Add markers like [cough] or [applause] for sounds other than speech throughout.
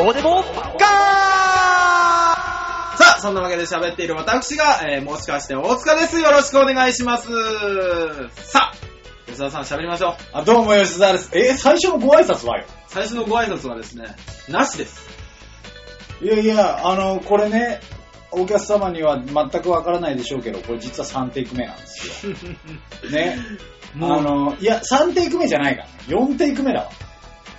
こうでも、さあ、そんなわけで喋っている私が、えー、もしかして大塚です。よろしくお願いします。さあ、吉田さん喋りましょう。あ、どうも吉沢です。え、最初のご挨拶はよ。最初のご挨拶はですね、なしです。いやいや、あの、これね、お客様には全くわからないでしょうけど、これ実は3テイク目なんですよ。[laughs] ね。あもうの、いや、3テイク目じゃないからね。4テイク目だわ。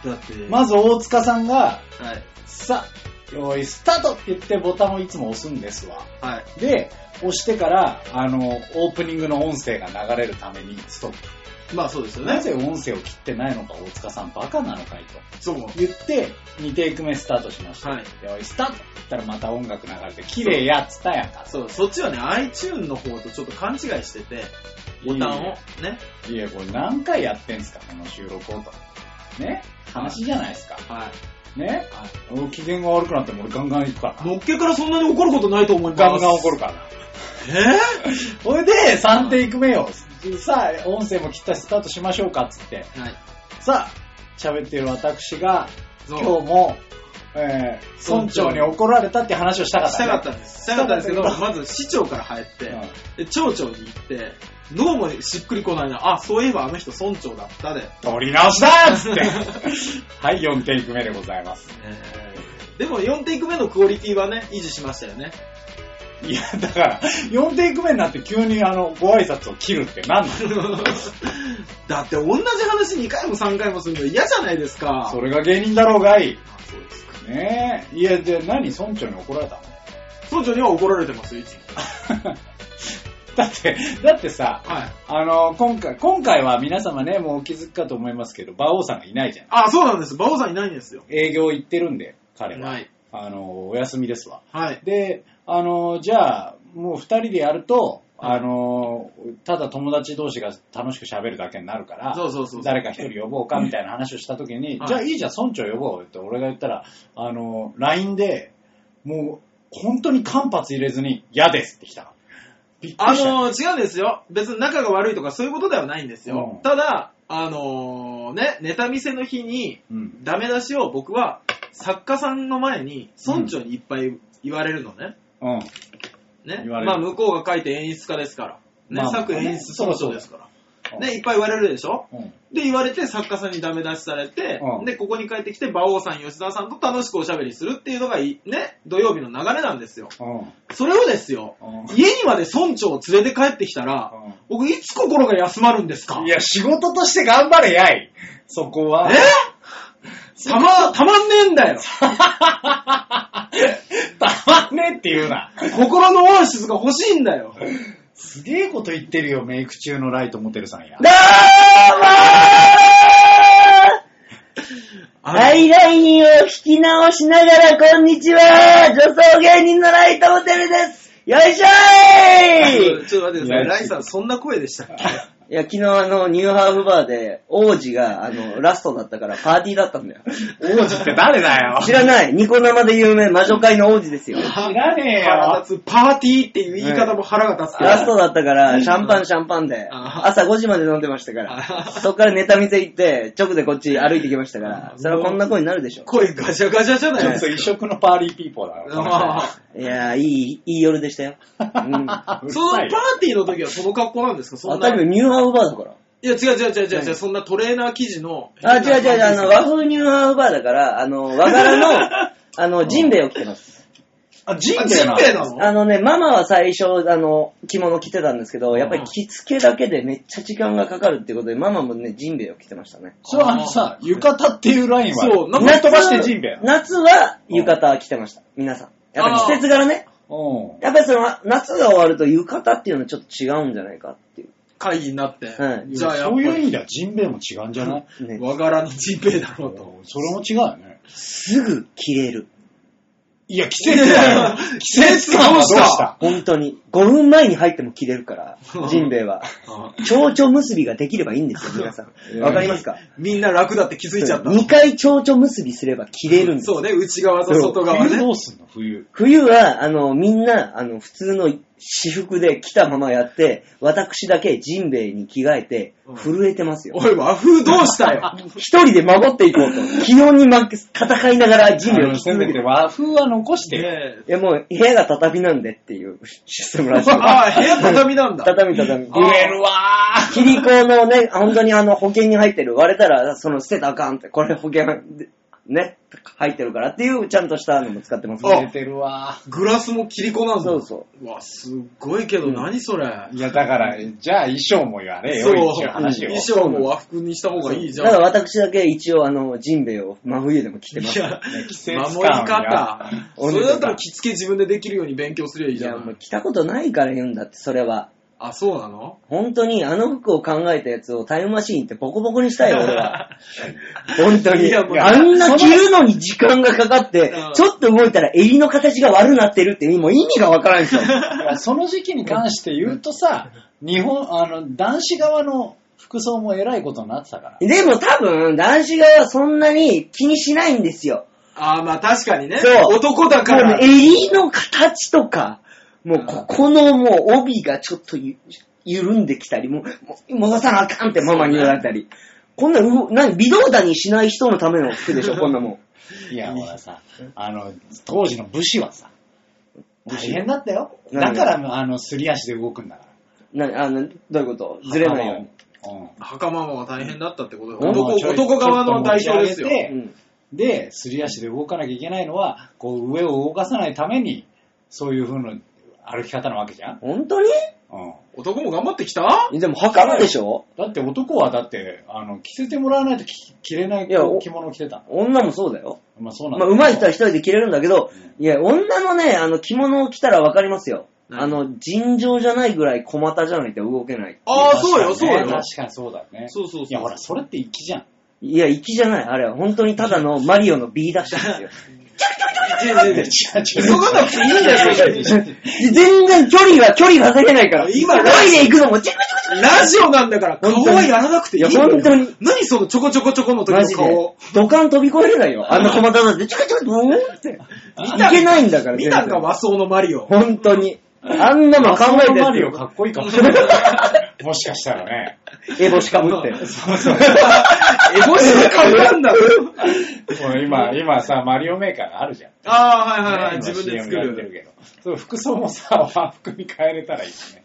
だって、まず大塚さんが、はい。さあ、用意スタートって言ってボタンをいつも押すんですわ。はい。で、押してから、あの、オープニングの音声が流れるためにストップ。まあそうですよね。なぜ音声を切ってないのか大塚さんバカなのかいと。そう。言って、2テイク目スタートしました。はいで、おい、スタートって言ったらまた音楽流れて、綺麗やっつったやんか。そう、そっちはね、iTune の方とちょっと勘違いしてて、ボタンをね、いや、これ何回やってんすか、この収録をと。ね話じゃないですか。はい。ね俺機嫌が悪くなっても俺ガンガン行くからな。のっけからそんなに怒ることないと思います。ガンガン怒るからな。えそれで、3テイク目を、さあ、音声も切ったしスタートしましょうかっつって。ー、はい。さあ、喋っている私が、今日も、えー、村長に怒られたって話をしたかった、したかったんです。したかったんですけど、まず市長から入って、うんで町長に行って、どうもしっくりこないな、あ、そういえばあの人村長だったで。取り直しだっつって。[laughs] はい、4テイク目でございます。でも4テイク目のクオリティはね、維持しましたよね。いや、だから、4テイク目になって急にあの、ご挨拶を切るって何なのだ？[laughs] って同じ話2回も3回もするの嫌じゃないですか。それが芸人だろうがい。あそうですか。ねえ。いや、で、何村長に怒られたの？村長には怒られてますよ、いつも。[laughs] [laughs] だって、だってさ、はい。あの、今回、今回は皆様ね、もうお気づくかと思いますけど、馬王さんがいないじゃん。あ、そうなんです。馬王さんいないんですよ。営業行ってるんで、彼は。はい。あの、お休みですわ。はい。で、あの、じゃあ、もう二人でやると、あの、ただ友達同士が楽しく喋るだけになるから、そうそうそう。誰か一人呼ぼうかみたいな話をしたときに、はいじゃあいいじゃん、村長呼ぼうって俺が言ったら、あの、LINE で、もう、本当に間髪入れずに、嫌ですって来たの。びっくありした。のー違うんですよ。別に仲が悪いとかそういうことではないんですよ。うんただ、あのーね、ネタ見せの日に、うん。ダメ出しを僕は作家さんの前に村長にいっぱい言われるのね。うん。ね。言われるまあ向こうが書いて演出家ですから。ね、まあ作演出村長ですから。ね、いっぱい言われるでしょ？うん。で、言われて作家さんにダメ出しされて、うんで、ここに帰ってきて馬王さん、吉田さんと楽しくおしゃべりするっていうのがね、土曜日の流れなんですよ。うん。それをですよ、うん家にまで村長を連れて帰ってきたら、僕いつ心が休まるんですか？いや、仕事として頑張れやい。そこは。え？たま、たまんねえんだよ。[laughs] たまんねえって言うな。心のオアシスが欲しいんだよ。すげえこと言ってるよ、メイク中のライトモテルさんや。どうもー。ハイラインを聞き直しながら、こんにちは。女装芸人のライトホテルです。よいしょーい。ちょっと待ってください。ライさん、そんな声でしたっけ？いや、昨日あの、ニューハーフバーで、王子が、あの、ラストだったからパーティーだったんだよ。王子って誰だよ。知らないニコ生で有名魔女界の王子ですよ。知らねえよ。腹立つ。パーティーっていう言い方も腹が立つけど。ラストだったから、シャンパンシャンパンで、あ朝5時まで飲んでましたから、あそっからネタ見せ行って、直でこっち歩いてきましたからあ、それはこんな声になるでしょ。声ガチャガチャじゃないちょっと異色のパーリーピーポーだな。あ [laughs] いやー、いい、いい夜でしたよ。うん。[laughs] そのパーティーの時はその格好なんですか？そんな。当たり前、ニューハーフバーだから。いや、違う違う違う違うそんなトレーナー生地の。あ、違う違う違う、あの、和風ニューハーフバーだから、あの、和柄の、[laughs] あの、ジンベエを着てます。あ、ジンあジンベエなベエなの？あのね、ママは最初、あの、着物着てたんですけど、やっぱり着付けだけでめっちゃ時間がかかるってことで、ママもね、ジンベエを着てましたね。それはあのさ、浴衣っていうラインは、そうなんぶっ飛ばしてジンベ。夏は浴衣着てました。皆さん。やっぱ季節柄ね。うん。やっぱりその、夏が終わると浴衣っていうのはちょっと違うんじゃないかっていう。会議になって。はいじゃあやっぱそういう意り、味ではジンベエも違うんじゃない？ね、和柄のジンベエだろうと。[laughs] それも違うよね。すぐ着れる。いや、季節だよ。季節感はどうした？本当に。5分前に入っても切れるから、ジンベエは。あ蝶々結びができればいいんですよ、皆さん。わかりますか？みんな楽だって気づいちゃった。2回蝶々結びすれば切れるんですよそうね、内側と外側ね冬ど。うすんの？冬。冬は、あの、みんな、あの、普通の私服で来たままやって、私だけジンベエに着替えてうん、震えてますよ。おい、和風どうしたよ。[laughs] 一人で守っていこうと。気温に負け、戦いながらジンベエをあの着続けてせめて。和風は残してよ。や、もう、部屋が畳なんでっていう [laughs] システムらしい。ああ、部屋畳なんだ。畳畳。あ売れるわー。キリコのね、本当にあの保険に入ってる、割れたら、その捨てたらあかんって、これ保険、ね、入ってるからっていう、ちゃんとしたのも使ってますあ売れね。てるわグラスもキリコなんだ。そうそうわ、すっごいけど、うん何それ。ー。いや、だから、じゃあ衣装もやれよ、そう、話を。衣装も和服にした方がいいじゃん。だから私だけ一応あの、ジンベエを真冬でも着てます。いやね季節感守り方。そ俺れだったら着付け自分でできるように勉強すりゃいいいや、じゃ。もうん着たことないから言うんだって、それは。あ、そうなの？本当にあの服を考えたやつをタイムマシーンってボコボコにしたいよ、[laughs] 俺は。本当に。あんな着るのに時間がかかってうん、ちょっと動いたら襟の形が悪なってるってもう意味がわからんですよ。その時期に関して言うとさ、日本、あの、男子側の服装も偉いことになってたから。でも多分、男子側はそんなに気にしないんですよ。あーまあ確かにね。そう男だから。襟の形とか、もうここのもう帯がちょっとゆ緩んできたり、もうもう戻さなあかんってママに言われたり。こんな、う何、微動だにしない人のための服でしょ、[laughs] こんなもん。いや、ほらさ、あの、当時の武士はさ、大変だったよ。何だから、あの、すり足で動くんだかなあの、どういうこと？ずれないように。ら。うん。袴も大変だったってことだうん男男側の代表ですよ。で、すり足で動かなきゃいけないのは、こう、上を動かさないために、そういう風な歩き方なわけじゃん。本当に？うん。男も頑張ってきた？でも、袴でしょ？だって男はだって、あの、着せてもらわないと着着れないいやお着物を着てた。女もそうだよ。まあそうなんだまあ、上手い人は一人で着れるんだけど、ういや、女のね、あの、着物を着たらわかりますよ。何あの、尋常じゃないぐらい小股じゃないと動けない。ああ、そうよ、そうよ。確かにそうだね。そうそうそういや、ほら、それって粋じゃん。いや、粋じゃない。あれは本当にただのマリオの B ダッシュですよ。[laughs] いやいやいや急がなくていいんだよ。[laughs] 全然距離は、距離稼げないから。今トイレ行くのもチクチクチクラジオなんだから、顔はやらなくていい。いや本当に何そのちょこちょこちょこの時の顔。。土管飛び越えれないよ。あんな小股だって、チクチクブーンって。いけないんだから、見たんか、和装のマリオ。本当に。あんなの考えてマリオかっこいいかもしれない。もしかしたらね。エボシかぶって。そうそう。エボシの顔なんだ。もう今、今さ、マリオメーカーがあるじゃん。ああ、はいはいはい。ね自分で作る。やってるけど。そう、服装もさ、和服に変えれたらいいですね。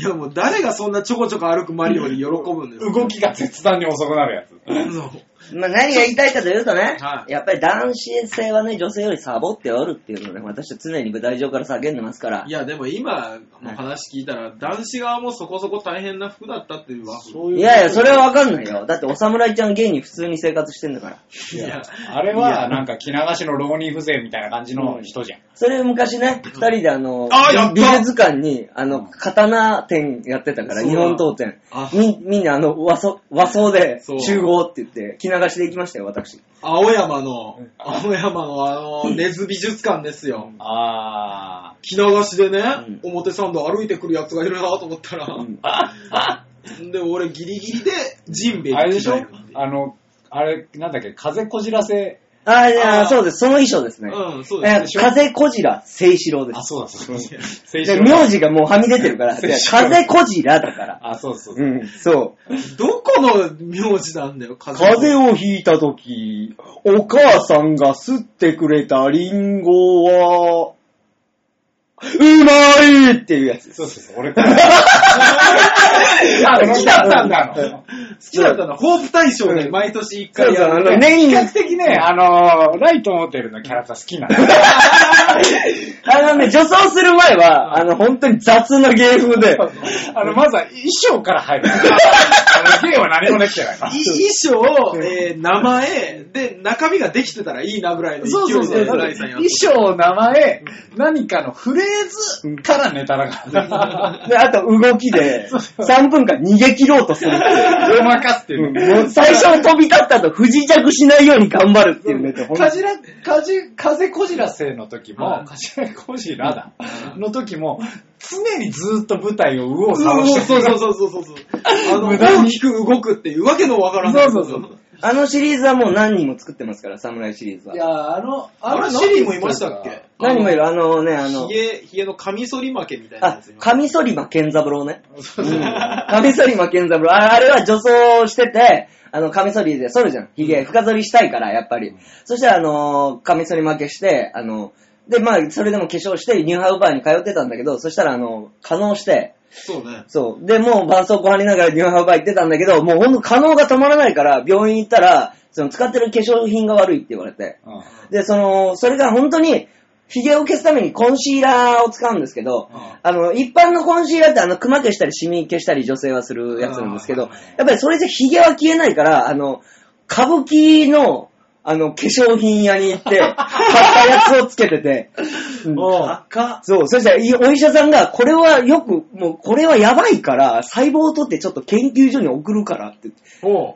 いやもう誰がそんなちょこちょこ歩くマリオに喜ぶんですか？動きが絶対に遅くなるやつ。そうまあ、何が言いたいかというとね、はいやっぱり男子性はね、女性よりサボっておるっていうのをね、私は常に舞台上から叫んでますからい。やでも今の話聞いたら、男子側もそこそこ大変な服だったっていうわ。そういやいや、それはわかんないよ。だってお侍ちゃん芸に普通に生活してんだから。いやあれは、なんか、着流しの浪人風情みたいな感じの人じゃん。それ昔ね、二人であの、あやった美術館に、あの、刀店やってたから、そう日本刀店あ。み、みんなあの、和装、和装でそう集合って言って、着流しで行きましたよ、私。青山の、青山のあの、[laughs] 根津美術館ですよ。あ着流しでね、う表参道歩いてくるやつがいるなと思ったら、[laughs] で、俺ギリギリでジンベエー。あれでしょ？あの、あれ、なんだっけ、風こじらせ。ああ、いやあーそうです。その衣装ですね。うん、そうえです。風小白聖四郎であ、す。そうだ、そうだ。青で春名字がもうはみ出てるから、いや風小白だから。あ、そうそう。うん、そう。どこの名字なんだよ、風風邪をひいたとき、お母さんが吸ってくれたリンゴは、うまいっていうやつです。そうそうそう、俺から。あ、[laughs] 好きだったんだ。好きだったのは、ホープ大賞で毎年一そうそう、あの、回やる。年に、比較的ね、あのー、ライトモデルのキャラクター好きなの。[laughs] あのね、女装する前は、あの、本当に雑な芸風で、あの、まずは衣装から入る。[laughs] 芸は何もできてない衣装、えー名前、で、中身ができてたらいいなぐらいの勢いで、そうそうそう。フライさんやって衣装、名前、何かのフレーズからネタだから。で、あと動きで、3分間逃げ切ろうとするっていう。ごまかすっていうね。もう最初飛び立った後、不時着しないように頑張るっていうね、ほんと。かじら、かじ、風こじらせの時も、はいかじらこじらだ、の時も、常にずーっと舞台を右往左そう往してそうそうそうそうそう。あの、無駄に大きく動くっていうわけのわからない。そうそうそうあのシリーズはもう何人も作ってますから、侍シリーズは。いや、あの、あれのシリーズ何人もいましたっけ？何人もいる、あのね、あのひ、げ、ひげのカミソリ負けみたいなやあつい、ます。カミソリマ健三郎ね。そうそううん。カミソリマ健三郎。ああれは女装してて、あの、カミソリで剃るじゃん。ヒゲ、深剃りしたいから、やっぱり。そしたら、あの、カミソリ負けして、あの、で、まあ、それでも化粧して、ニューハウバーに通ってたんだけど、そしたら、あの、可能して、そうね。そう。で、もう、絆創膏貼りながらニューハウバー行ってたんだけど、もうほんと可能が止まらないから、病院行ったら、その、使ってる化粧品が悪いって言われて。うんで、その、それが本当に、髭を消すためにコンシーラーを使うんですけど、うんあの、一般のコンシーラーってあの、クマ消したりシミ消したり女性はするやつなんですけどうん、やっぱりそれじゃ髭は消えないから、あの、歌舞伎の、あの、化粧品屋に行って、[laughs] 買ったやつをつけてて、うん赤そう、そしたらいお医者さんが、これはよく、もうこれはやばいから、細胞を取ってちょっと研究所に送るからって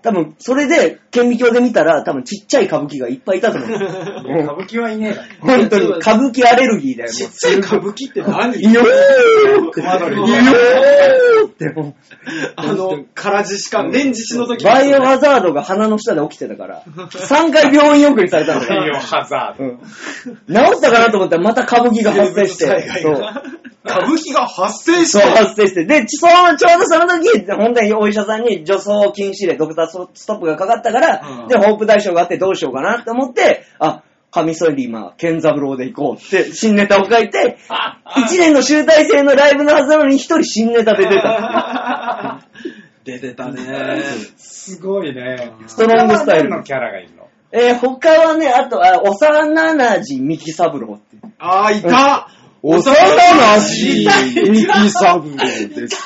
多分、それで、顕微鏡で見たら、多分ちっちゃい歌舞伎がいっぱいいたと思う。[laughs] 歌舞伎はいねえだろ。本当に、[laughs] 歌舞伎アレルギーだよ。ちっちゃい歌舞伎って何？いよーって。いよーって。あの、空獅子か、年獅子の時バイオハザードが鼻の下で起きてたから、3回病院送りされたんだよ。ハザード。うん治ったかなと思ったらまた歌舞伎が発生して、歌舞伎が発生しそう、て、発生して。で、ちその、ちょうどその時、本当にお医者さんに女装禁止令、ドクターストップがかかったから、うんで、ホープ大賞があってどうしようかなって思って、あ、カミソリマ、ケンザブローで行こうって、新ネタを書いて、[laughs] 1年の集大成のライブのはずなのに一人新ネタで出た。[laughs] 出てたね。すごいね。ストロングスタイルのキャラがいるの？えー他はね、あと、あ、幼なじミキサブローって。あー、いた幼なじミキサブローです。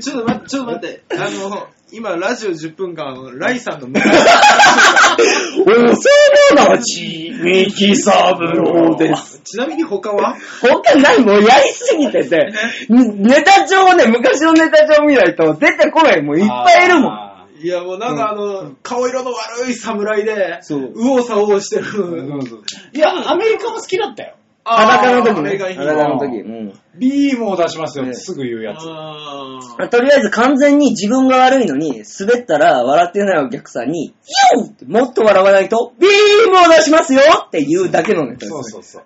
ちょっと待って、ちょっと待って。あの、今、ラジオ10分間、あのライさんの幼なじミキサブローです。ちなみに他は？他ないもうやりすぎてて、ネタ帳をね、昔のネタ帳見ないと出てこない。もういっぱいいるもん。あいや、もうなんかあの、顔色の悪い侍で、そう右往左往してる。ーそうそういや、アメリカも好きだったよ。裸の時ね。あれがいい裸の時。うん。ビームを出しますよっねてすぐ言うやつ。あとりあえず完全に自分が悪いのに、滑ったら笑ってないお客さんに、ヨーってもっと笑わないと、ビームを出しますよって言うだけのネタです、そうそうそう。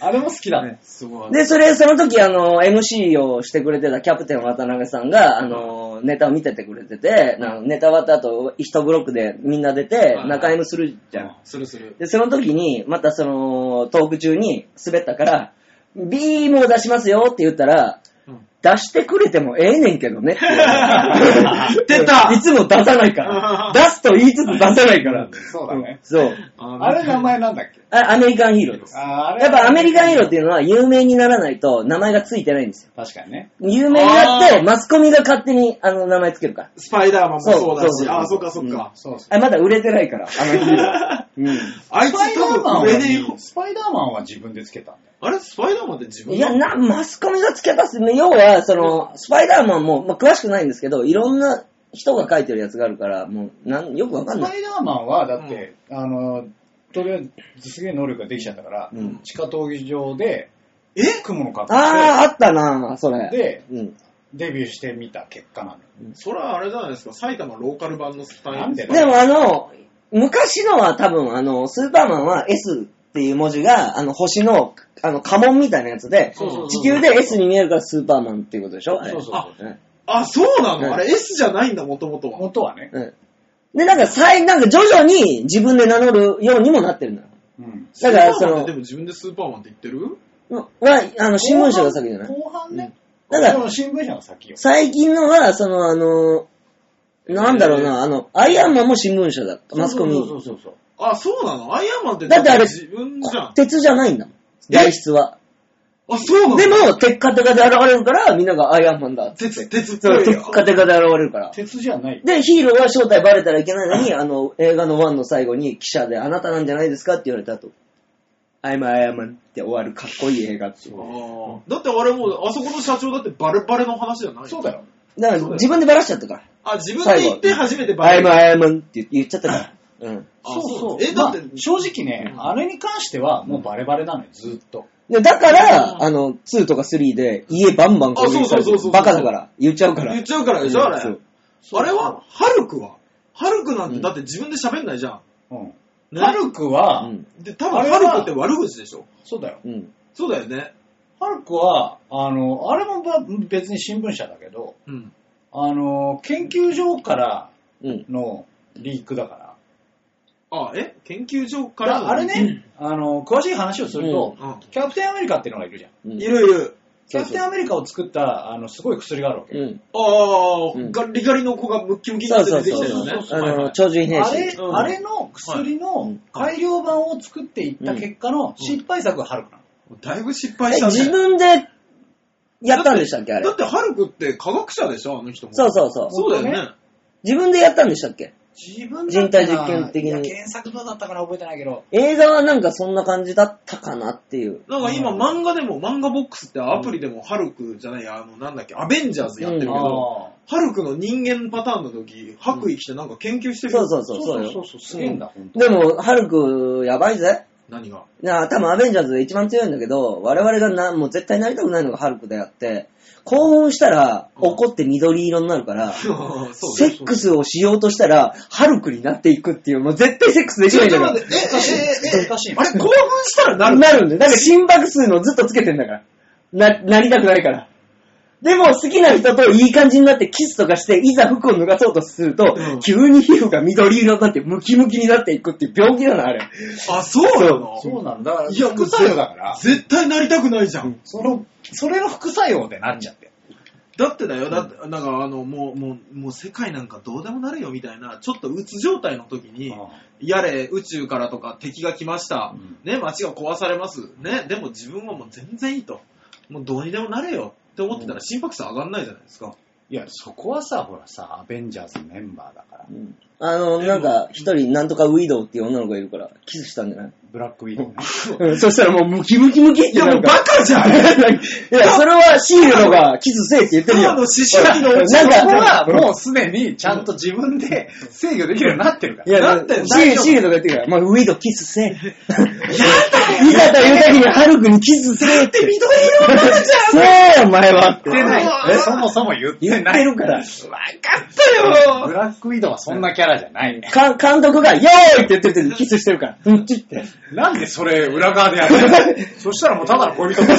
あれも好きだね。すごい。で、それ、その時、あの、MC をしてくれてたキャプテン渡辺さんが、あの、ネタを見ててくれてて、なネタ終わった後、一ブロックでみんな出ては、い中 M するじゃん。するする。で、その時に、またその、トーク中に滑ったから、ビームを出しますよって言ったら、うん出してくれてもええねんけどねって。[laughs] 出たいつも出さないから。[laughs] 出すと言いつつ出さないから。そうだね。そう。あれ名前なんだっけ？あアメリカンヒーローです。あやっぱアメリカンヒーローっていうのは有名にならないと名前がついてないんですよ。確かにね。有名になって、マスコミが勝手にあの名前つけるから。スパイダーマンもそうだそうそうし、そうあ、そっかそっか。そうそう。あまだ売れてないから、あのヒーロー。うん。あいつスパイダーマン多分。スパイダーマンは自分でつけたんだよ。あれスパイダーマンって自分いや、な、マスコミがつけたっすね。要は、その、スパイダーマンも、まあ、詳しくないんですけど、いろんな人が書いてるやつがあるから、もう、なん、よくわかんない。スパイダーマンは、だって、あの、とりあえずすげえ能力ができちゃったから、うん地下闘技場で、え？雲の格好あー、あったなそれ。で、うん。デビューしてみた結果なんだよ。それはあれじゃないですか、埼玉ローカル版のスパイなんででもあの、昔のは多分、あの、スーパーマンは S っていう文字が、あの、星の、あの、家紋みたいなやつで、そうそうそう地球で S に見えるからスーパーマンっていうことでしょ？あれそうそうそううんあ、そうなうんのあれ S じゃないんだ、もともとは。元はね。うん。で、なんか、最、なんか徐々に自分で名乗るようにもなってるんだよ。うん。だからそのスーパーマンってでも自分でスーパーマンって言ってる？は、あの、新聞社が先じゃない後半ね。だからでも新聞社が先よ。最近のは、その、あの、なんだろうな、あの、アイアンマンも新聞社だった。マスコミ。そうそうそうそう。あ、そうなの？アイアンマンってだってあれ自分じゃん。鉄じゃないんだもん。え？材質は。あ、そうなの？でも、テッカテカで現れるから、みんながアイアンマンだって。鉄、鉄っぽいテッカテカで現れるから。鉄じゃない。で、ヒーローは正体バレたらいけないのに、あの、映画の1の最後に記者で、あなたなんじゃないですかって言われた後、I'm Iron Man って終わるかっこいい映画っていう。あーだってあれもう、あそこの社長だってバレバレの話じゃないそうだよ。だから、自分でバラしちゃったから。あ、自分で言って初めてバ I'm レる。Iron Man って言っちゃったから。うん。あそうそう。え、だって、まあ正直ね、うんあれに関してはもうバレバレなのよ、ずーっと。で、だから、うんあの、2とか3で家バンバン攻撃されてあそうそうそうそうバカだから、言っちゃうから。言っちゃうからでしょ、あれ。そうあれは、ハルクは？ハルクなんてうんだって自分で喋んないじゃん。うん。ねハルクは、うん。で、多分あれはハルクって悪口でしょ。そうだよ。うん。そうだよね。ハルクは、あの、あれもば別に新聞社だけど、うん。あの、研究所からうん。のリークだから。あ、え？研究所からのだあれね、あの、詳しい話をすると、うん。キャプテンアメリカっていうのがいるじゃん。うんいるいる。キャプテンアメリカを作った、あの、すごい薬があるわけ。うん。ああ、うんガリガリの子がムッキムキになって出てきたよね。そうそうそうあの、はいはい超人変あれ、うんあれの薬の改良版を作っていった結果の失敗作がハルクなの。だいぶ失敗えしたね。自分でやったんでしたっけあれだ。ってハルクって科学者でしょあの人も。そうそうそう。そうだよね。自分でやったんでしたっけ？自分人体実験的にいや原作どうだったかな覚えてないけど。映画はなんかそんな感じだったかなっていう。なんか今うん漫画でも、漫画ボックスってアプリでもハルクじゃないや、あの、なんだっけ、アベンジャーズやってるけど、あハルクの人間パターンの時、白衣着てなんか研究してるよ。そうそうーそう。そうよそうすげえんだ、ほんと。でも、ハルク、やばいぜ。何が？なあ、多分アベンジャーズで一番強いんだけど、我々がな、もう絶対なりたくないのがハルクであって、興奮したら怒って緑色になるから、[laughs] セックスをしようとしたら、ハルクになっていくっていう、もう絶対セックスできないんだからえ、え、え、え、あれ、興奮したらなるなるんだよ。だから心拍数のずっとつけてんだから。な、なりたくないから。でも好きな人といい感じになってキスとかして、いざ服を脱がそうとすると、うん急に皮膚が緑色になってムキムキになっていくっていう病気なの、あれ。あ、そうなの？そうなんだ。いや副作用だから、絶対なりたくないじゃん。その、それの副作用でなっちゃって。だってだよ、だって、なんかあの、もう、もう、もう世界なんかどうでもなるよみたいな、ちょっとうつ状態の時に、やれ、宇宙からとか敵が来ました。うんね、街が壊されます。ね、でも自分はもう全然いいと。もうどうにでもなれよって思ってたら心拍数上がんないじゃないですか。いや、そこはさ、ほらさ、アベンジャーズメンバーだから。あの、なんか、一人、なんとかウィドウっていう女の子がいるから、キスしたんじゃない？ブラックウィドウね。うん、そしたらもうムキムキムキっていや、もうバカじゃんいや、それはシールドがキスせえって言ってるよ。ただの思春期のうちなんはもうすでにちゃんと自分で制御できるようになってるから。いや、なんてシールシールドが言ってるから、まあ、ウィドウキスせえ。やだよいざという時にハルクにキスせえって。緑色なんじせえ、お前はって。言ってない。え？そもそも言って言っない。てるから。わかったよブラックウィドウはそんなキャラじゃないね。か監督が、ヨーイって言ってる時にキスしてるから。うんちって。なんでそれ裏側でやるの？そしたらもうただの恋人だ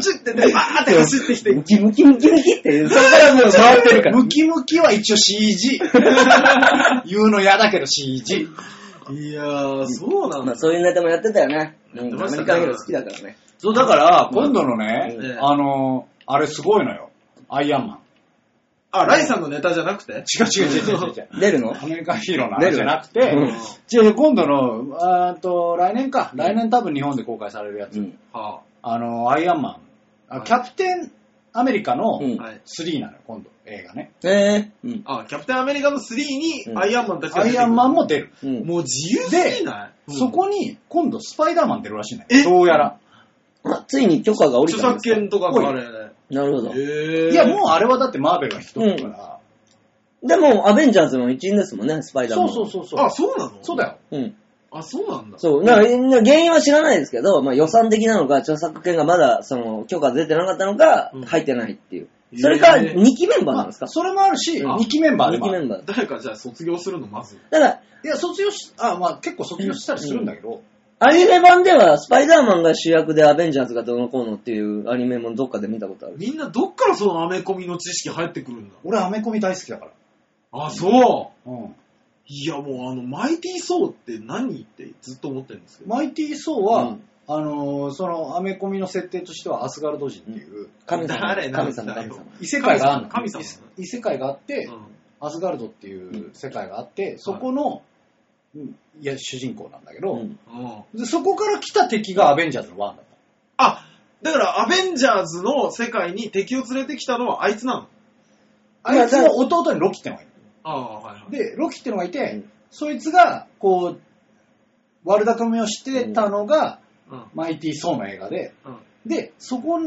ちってね、バーって走ってきて、ムキムキムキムキって、そこからもう回ってるから。[laughs] ムキムキは一応 CG。[laughs] 言うの嫌だけど CG。いやー、そうなんだまあ、。そういうネタもやってたよね。うってましたねアメリカンヒーロー好きだからね。そう、だから、今度のね、うんあの、あれすごいのよ。アイアンマン。あ、ライさんのネタじゃなくて？違う違う違う違う違う。出るの？アメリカンヒーローの話じゃなくて、うん違う違う今度の、あーと、来年か。来年多分日本で公開されるやつ。うん。はあの、アイアンマン。あはいキャプテンアメリカのうんあ、はい。3なのよ、今度、映画ね。えー、うん。あ、キャプテンアメリカの3にうんアイアンマンたちが出てくるアイアンマンも出る。うん。もう自由すぎない？そこに、今度スパイダーマン出るらしいのよ。え？どうやら。あ、ついに許可が下り著たんですか？作権とかがあれね。なるほど。いや、もうあれはだってマーベルが引き取ってるから。でも、アベンジャーズの一員ですもんね、スパイダーマン。そうそうそうそう。あ、そうなの？そうだよ。うん。あ、そうなんだ。そう。だから原因は知らないですけど、まあ予算的なのか、著作権がまだ、その、許可出てなかったのかうん、入ってないっていう。それか、へー2期メンバーなんですか？まあそれもあるし、うん2期メンバーで2もある。期メンバー。誰かじゃあ卒業するの、まず。だから、いや、卒業し、あ、まあ結構卒業したりするんだけど、アニメ版では、スパイダーマンが主役でアベンジャーズがどうのこうのっていうアニメもどっかで見たことある。みんなどっからそのアメコミの知識入ってくるんだ？俺アメコミ大好きだから。あ、そう。うん。いや、もうあの、マイティーソーって何ってずっと思ってるんですけど。マイティー・ソーは、うんあのーそのアメコミの設定としてはアスガルド人っていう神様。誰なん神様、だよ神様。異世界があるの。神様異世界があって、うんアスガルドっていう世界があって、そこの、うんいや、主人公なんだけど、うんうんでそこから来た敵がアベンジャーズの1だった。あ、だからアベンジャーズの世界に敵を連れてきたのはあいつなの？あいつの弟にロキってのがいる。ああ、はいはい。で、ロキってのがいて、うんそいつが、こう、悪巧みをしてたのが、うん。マイティー・ソーの映画で、うん。で、そこ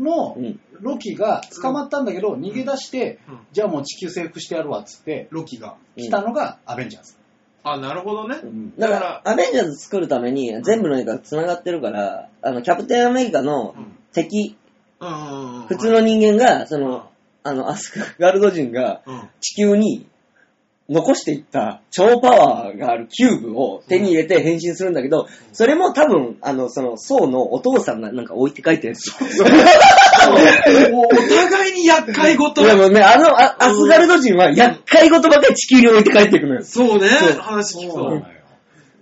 のうん。ロキが捕まったんだけど、逃げ出して、うんじゃあもう地球征服してやるわっつって、ロキが。来たのがアベンジャーズ。あ、なるほどね。うんだから、アベンジャーズ作るために全部の映画が繋がってるから、あの、キャプテンアメリカのうん敵、うんうんうん。普通の人間が、その、あの、アスガルド人がうん。地球に残していった超パワーがあるキューブを手に入れて変身するんだけど、それも多分、あの、その、ソウのお父さんがなんか置いて帰ってるんですよ。もうお互いに厄介事。でもね、あの、あアスガルド人は厄介事ばっかり地球に置いて帰っていくのよ。そうねそう、話聞くとそうなの。よ。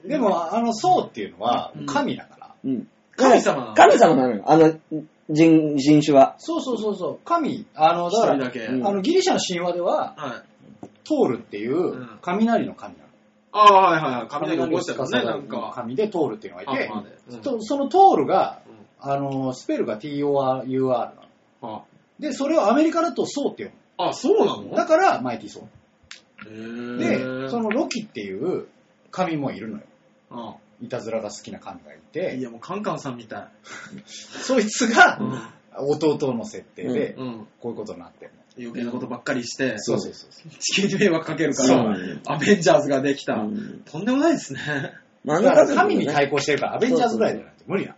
でも、あの、ソウっていうのはうん神だから。うん。神様なの神様なのよ。あの、人、人種は。そうそうそうそう。神、あの、だから、一人だけ。うんあの、ギリシャの神話では、はい。トールっていううん雷の神なの。ああ、はいはいはい。雷起こしたよね、雷をなんか。神でトールっていうのがいてあ、まあねうんとそのトールが、うんあの、スペルが TORUR なの。あで、それをアメリカだとソウって読あ、そうなの？む。だから、マイティソウ。へーで、そのロキっていう神もいるのよ。あいたずらが好きな神がいいて、や、もうカンカンさんみたい。[laughs] そいつがうん弟の設定で、うん。こういうことになってるの。余計なことばっかりして、そうそうそう。地球に迷惑かけるかそうら、アベンジャーズができた。うんとんでもないですね。まあ、あだから神に対抗してるから、アベンジャーズぐらいじゃないと無理だ。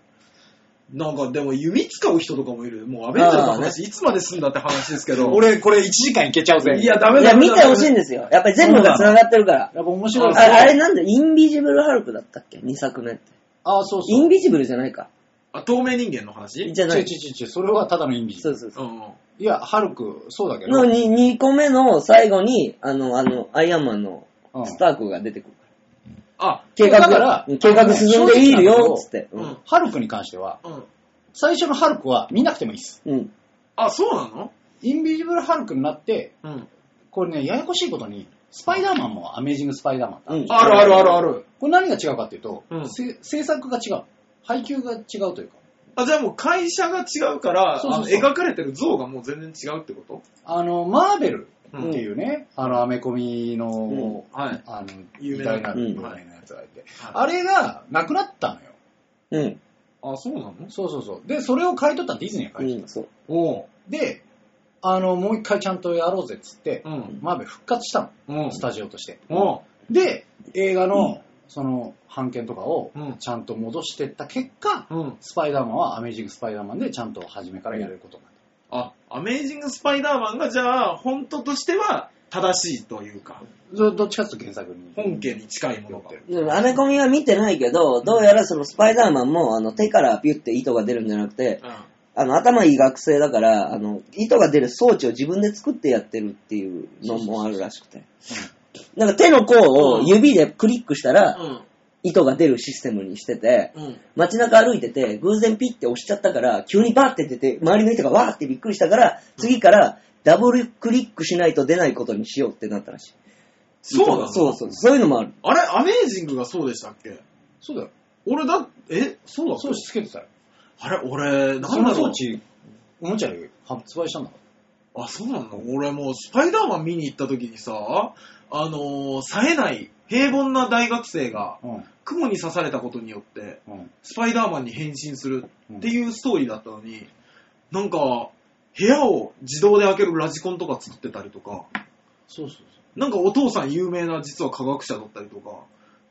なんかでも弓使う人とかもいる。もうアベンジャーズの話、いつまで済んだって話ですけど。俺、これ1時間いけちゃうぜ。いや、ダメいや、だ。見てほしいんでですよ。やっぱり全部が繋がってるから。やっぱ面白いああれなんだ、インビジブルハルクだったっけ ?2 作目って。あ、そうイそう。ンビジブルじゃないか。あ、透明人間の話？じゃない。ちょちょちょちょ、それはただのインビジ。そうそうそう。うんうん。いや、ハルク、そうだけど。の 2, 個目の最後に、あの、あの、アイアンマンのうんスタークが出てくる。あ、計画だからうん計画進んでいいよ、つって。ううんん。ハルクに関しては、うん。最初のハルクは見なくてもいいです。うん。あ、そうなの？インビジブルハルクになって、うん。これね、ややこしいことに、スパイダーマンもアメージングスパイダーマンだ。うんあるあるあるある。これ何が違うかっていうと、うんせ制作が違う。配給が違うというか。あ、じゃあもう会社が違うから、そうそうそうあの描かれてる像がもう全然違うってこと？あの、マーベルうんっていうね、あの、アメコミの、はい。あの、有名な偉大なうん有名なやつがいて、はいあれがなくなったのよ。うん。あ、そうなの？そうそうそう。で、それを買い取ったディズニーがう買い取っん、そう。おう。た。で、あの、もう一回ちゃんとやろうぜっつって、うん。マーベル復活したうんの。スタジオとして。おう。で、映画の、その、版権とかをうんちゃんと戻してった結果、うん。スパイダーマンはアメージングスパイダーマンでちゃんと初めからやれることになっあ、アメージングスパイダーマンがじゃあ、本当としては正しいというか、た。どどっちかというと原作に。本家に近いものが。でもアメコミは見てないけど、どうやらそのスパイダーマンも、あの、手からピュって糸が出るんじゃなくて、うん。あの、頭いい学生だから、あの、糸が出る装置を自分で作ってやってるっていうのもあるらしくて。なんか手の甲を指でクリックしたら、うん。糸が出るシステムにしてて、うん。街中歩いてて、偶然ピッて押しちゃったから、急にバーって出て、周りの人がわーってびっくりしたから、次からダブルクリックしないと出ないことにしようってなったらしい。そうなの？そうそう。そういうのもある。あれ、アメージングがそうでしたっけ？そうだよ。俺だ、え？そうだっけ？装置つけてたよ。あれ、俺、なん。装置、おもちゃで発売したんだかあ、そうなの？俺もう、スパイダーマン見に行った時にさ、あのー、冴えない、平凡な大学生が、ら。うん。雲に刺されたことによって、うん。スパイダーマンに変身するうんっていうストーリーだったのに、なんか、部屋を自動で開けるラジコンとか作ってたりとか、そうそうなんかお父さん有名な実は科学者だったりとか、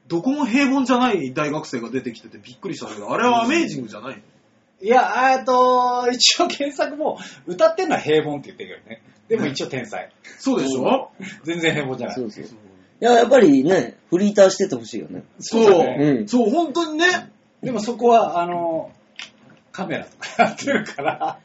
どこも平凡じゃない大学生が出てきててびっくりしたんだけど、あれはアメージングじゃないの？いや、えっと、一応原作も、歌ってんのは平凡って言ってるけどね。でも一応天才。そうでしょ？全然平凡じゃない。そうそう。いや、やっぱりね、フリーターしててほしいよね。そうだねうんそう、本当にね。でもそこは、あの、カメラとかやってるから、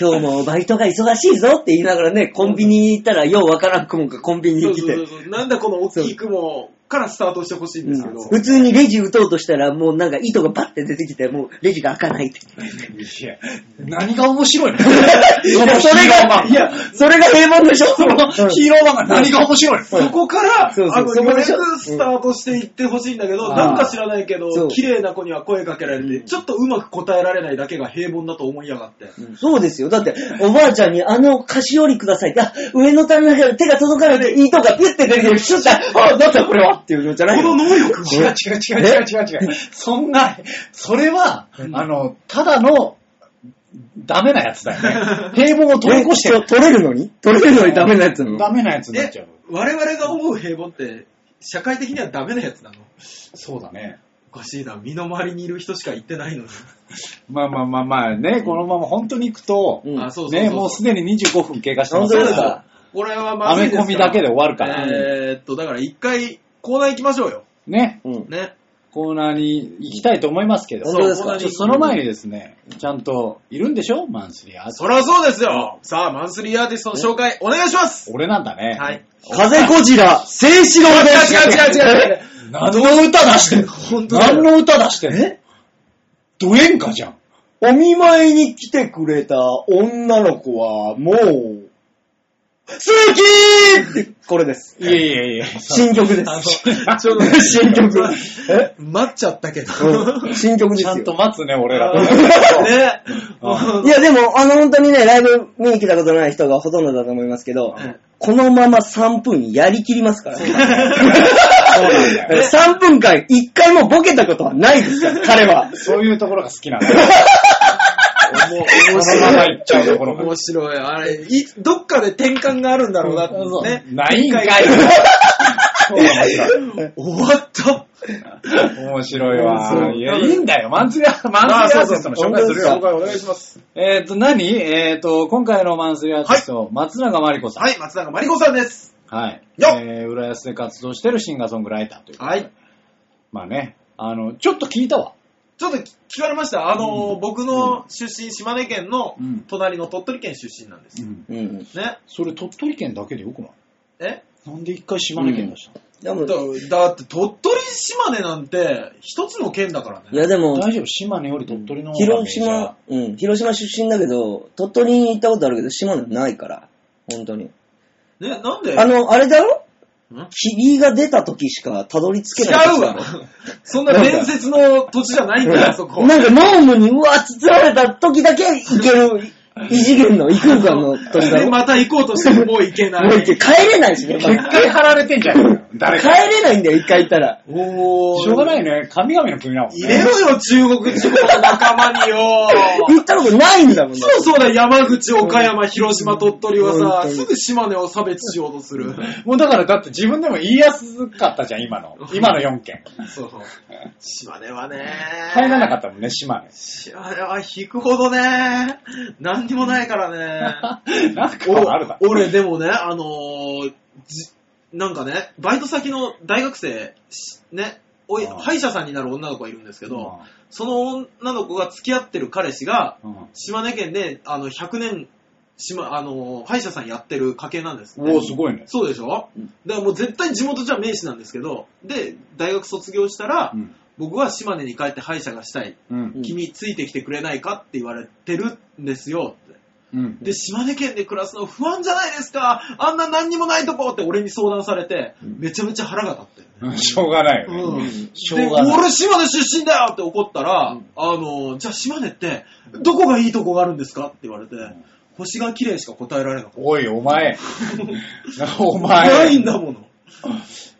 今日もバイトが忙しいぞって言いながらね、コンビニに行ったら、ようわからん雲がコンビニそうに来て、そうそうそう。なんだこの大きい雲からスタートしてほしいんですけど。普通にレジ打とうとしたら、もうなんか糸がバッて出てきて、もうレジが開かないって。いや、何が面白いの？[laughs] いや、それが、いや、それが平凡でしょ？そのヒーロー漫画何が面白いの？そこから、そうそうあの、そこでしょ？ようやくスタートしていってほしいんだけど、うんなんか知らないけど綺麗な子には声かけられて、ちょっとうまく答えられないだけが平凡だと思いやがって。そうですよ。だって、おばあちゃんにあの菓子折りくださいって、あ、上の棚から手が届かないで、糸がピュッて出てくる。シュッて、あ、だったらこれはっていうのじゃないこのの能力違う違う違う違う違う違う。そんな、それは、あの、ただの、ダメなやつだよね。[laughs] 平凡を通り越して。え取れるのに？取れるのにダメなやつなの？ダメなやつになっちゃう。我々が思う平凡って、社会的にはダメなやつなの？そうだね。おかしいな。身の回りにいる人しか言ってないのに。[laughs] まあまあまあまあね、このまま本当に行くと、うん。あ、そうそうそうね、もうすでに25分経過してま本すから。これはまずいですから。アメコミだけで終わるから。えーっと、だから一回コーナー行きましょうよ。ね、うん。ね。コーナーに行きたいと思いますけど、本当ですかコーナーにちょっとその前にですね、ちゃんといるんでしょ？マンスリーアーティストそりゃそうですよ。さあ、マンスリーアーティストの紹介お願いします。俺なんだね。はい。風ゴジラ、聖志郎です。違う違う違う違う。[laughs] 何の歌出してんの？本当だよ何の歌出してんの？え？ド演歌じゃん。お見舞いに来てくれた女の子は、もう、好きって、これです。いやいやいや。新曲です。あの、[laughs] ちょっとね、新曲。え？待っちゃったけど。うん新曲ですよ。ちゃんと待つね、俺ら。ね。ういや、でも、あの、本当にね、ライブ見に来たことない人がほとんどだと思いますけどうん、このまま3分やりきりますから。[laughs] そうなんだよ。3分間、1回もボケたことはないですから、彼は。そういうところが好きなんだよ。[laughs] [laughs] 面そのまま行っちゃうところが。面白い。あれ、い、どっかで転換があるんだろうなってね。ないんかい。終わった。面白いわ。いや、いいんだよ。マンスリー、マンスリーアーティストの紹介するよ。あそうそうお願いします。えっと、何？えっと、今回のマンスリーアーティスト、松永まりこさん。はい、松永まりこさんです。はい。えー、浦安で活動してるシンガーソングライターという。はい。まあね、あの、ちょっと聞いたわ。ちょっと聞かれました？あのー、僕の出身、島根県のうん隣の鳥取県出身なんです。うん。うん。ね。それ鳥取県だけでよくない？え？なんで一回島根県出したの、でも、だだって鳥取島根なんて一つの県だからね。いやでも、大丈夫島根より鳥取の方が広島、うん、広島出身だけど、鳥取に行ったことあるけど、島根ないから。本当に。ね、なんで？あの、あれだろ？ん霧が出た時しかたどり着けない。違うわ。そんな伝説の土地じゃないんだよ、そこ。なんかノームにうわ、包まれた時だけ行ける、異次元の異空間の時だ [laughs] で、ろ。また行こうとしてももう行けない。もう行け、帰れないしね。結界張られてんじゃん。誰帰か。れないんだよ、一回行ったら。おー。しょうがないね。神々の国だもんね。入れろよ、中国地方の仲間によ。[laughs] 行ったことないんだもんね。そうそうだ、山口、岡山、広島、鳥取はさ、本当にすぐ島根を差別しようとする。もうだから、だって自分でも言いやすかったじゃん、今の。今の4件。そう。島根はね。入らなかったもんね、島根。島根は引くほどね。何にもないからね。[laughs] なんか俺でもね、あのーじなんかね、バイト先の大学生、しね、おい歯医者さんになる女の子がいるんですけど、その女の子が付き合ってる彼氏が、うん。島根県で、あの、100年、島、あのー歯医者さんやってる家系なんです。ね。おおすごいね。そうでしょ、うん。だからもう絶対地元じゃ名士なんですけど、で、大学卒業したら、うん僕は島根に帰って歯医者がしたい。うん。うん君ついてきてくれないか？って言われてるんですよって。うん。で、島根県で暮らすの不安じゃないですか？あんな何にもないとこって俺に相談されて、めちゃめちゃ腹が立って。うんしょうがないよね。うんしょで、うがない。俺島根出身だよって怒ったら、うんあの、じゃあ島根って、どこがいいとこがあるんですか？って言われて、星が綺麗しか答えられなかっおい、お前。[laughs] おた。前。ないんだもの。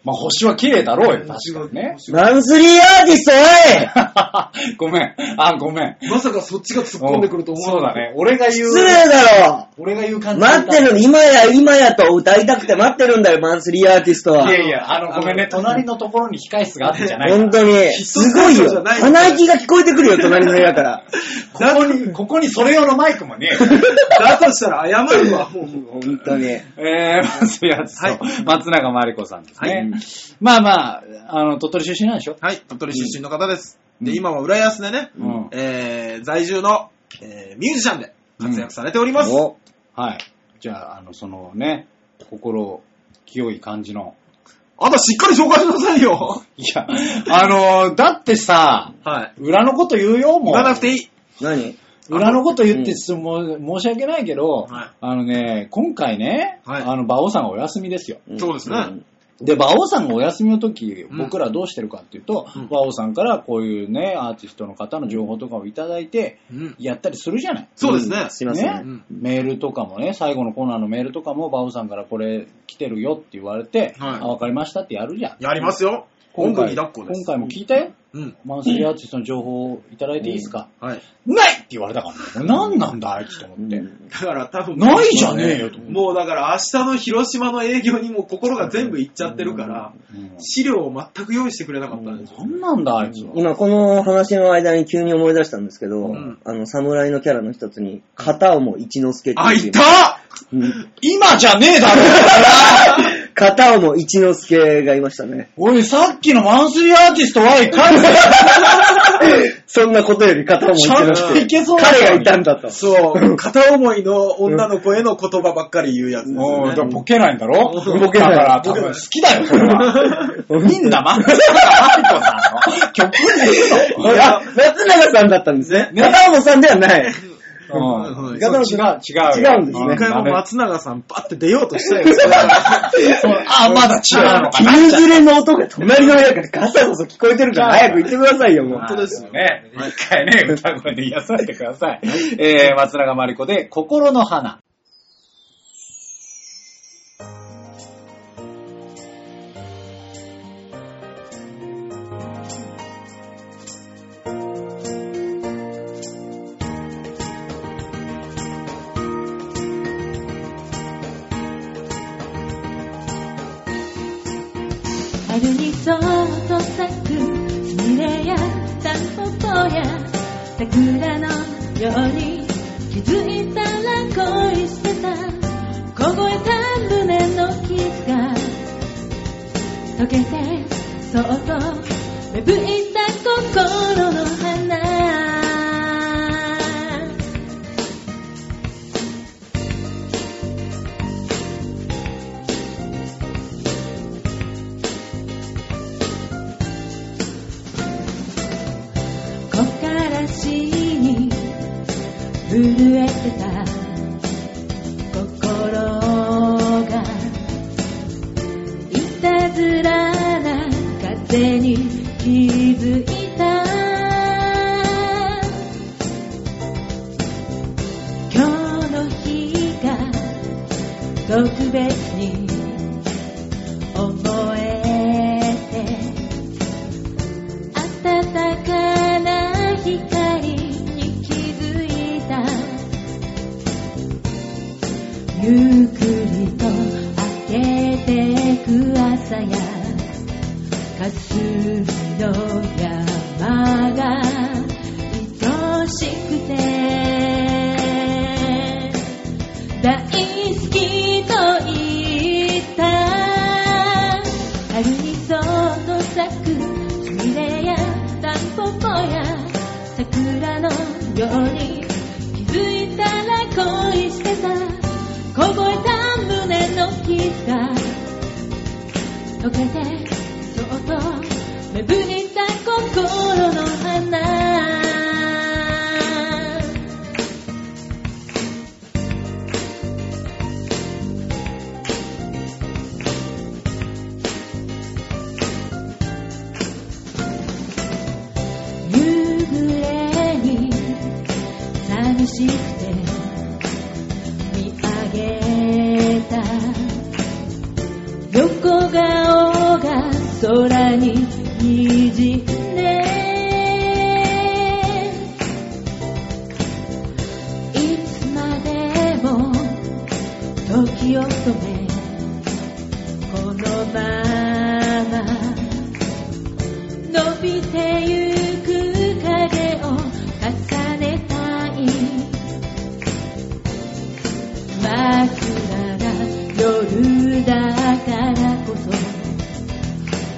まあ、星は綺麗だろうよ、確かにね。マンスリーアーティストおい [laughs] ごめん。あ、ごめん。まさかそっちが突っ込んでくると思そうだね。俺が言う。失礼だろ俺が言う感じ待ってるの、今や今やと歌いたくて待ってるんだよ、マンスリーアーティストは。いやいや、あの、ごめんね。隣のところに控室があってじゃない。本当に。すごいよ。鼻息が聞こえてくるよ、隣の部屋から。[laughs] ここに、ここにそれ用のマイクもね。[laughs] だとしたら謝るわ、もう。本当に。えー、まずやつと、はい松永まりこさんですね。はい [laughs] まあまあ、あの、鳥取出身なんでしょ？はい、鳥取出身の方です。うんで、今は浦安でね、うんえー、在住の、えー、ミュージシャンで活躍されております。おはい。じゃあ、あの、そのね、心、清い感じの。あんたしっかり紹介しなさいよ。[laughs] いや、あの、だってさ、はい。裏のこと言うよ、もう。言わなくていい。何？裏のこと言ってす、もう申し訳ないけど、はいあのね、今回ね、はいあの、馬王さんがお休みですよ。そうですねんで、馬王さんがお休みの時、うん僕らどうしてるかっていうと、うん馬王さんからこういうね、アーティストの方の情報とかをいただいて、うん。やったりするじゃない。そうですね。すいません。メールとかもね、最後のコーナーのメールとかも、馬王さんからこれ来てるよって言われて、はいあ、わかりましたってやるじゃん。やりますよ。今回。今回も聞いたよ。うん。マンスリーアーティストの情報をいただいていいですか、はい。ない言われたからね。何なんだあいつと思って。だから多分、ないじゃねえよと思って。もうだから明日の広島の営業にもう心が全部いっちゃってるから、うん資料を全く用意してくれなかったんですよ。何なんだあいつは。今この話の間に急に思い出したんですけど、んあの、侍のキャラの一つに、片思一之輔ってあ、ういたうん今じゃねえだろ [laughs] 片思一之輔がいましたね。おい、さっきのマンスリーアーティストはいかん [laughs] そんなことより片思一之ちゃんといけそうだ輔。彼がいたんだと。そう、片思いの女の子への言葉ばっかり言うやつですもう、だよね。からボケないんだろ？ボケないだから、多分好きだよ、それは。いいんだ、マンスリーマリコさんの曲にするの。あ、松永さんだったんですね。ね片思さんではない。うん違う、違う。違うんですね一回も松永さんバッて出ようとしたよ。[laughs] あ、まだ違うのかな。絹ずれの音が隣の部屋からガサゴソ聞こえてるから早く言ってくださいよ、もう。本当ですよね。一回ね、[laughs] 歌声で癒されてください。えー、松永まりこで、心の花。桜のように気づいたら恋してた。凍えた胸の傷が。溶けてそっと芽吹いた心の花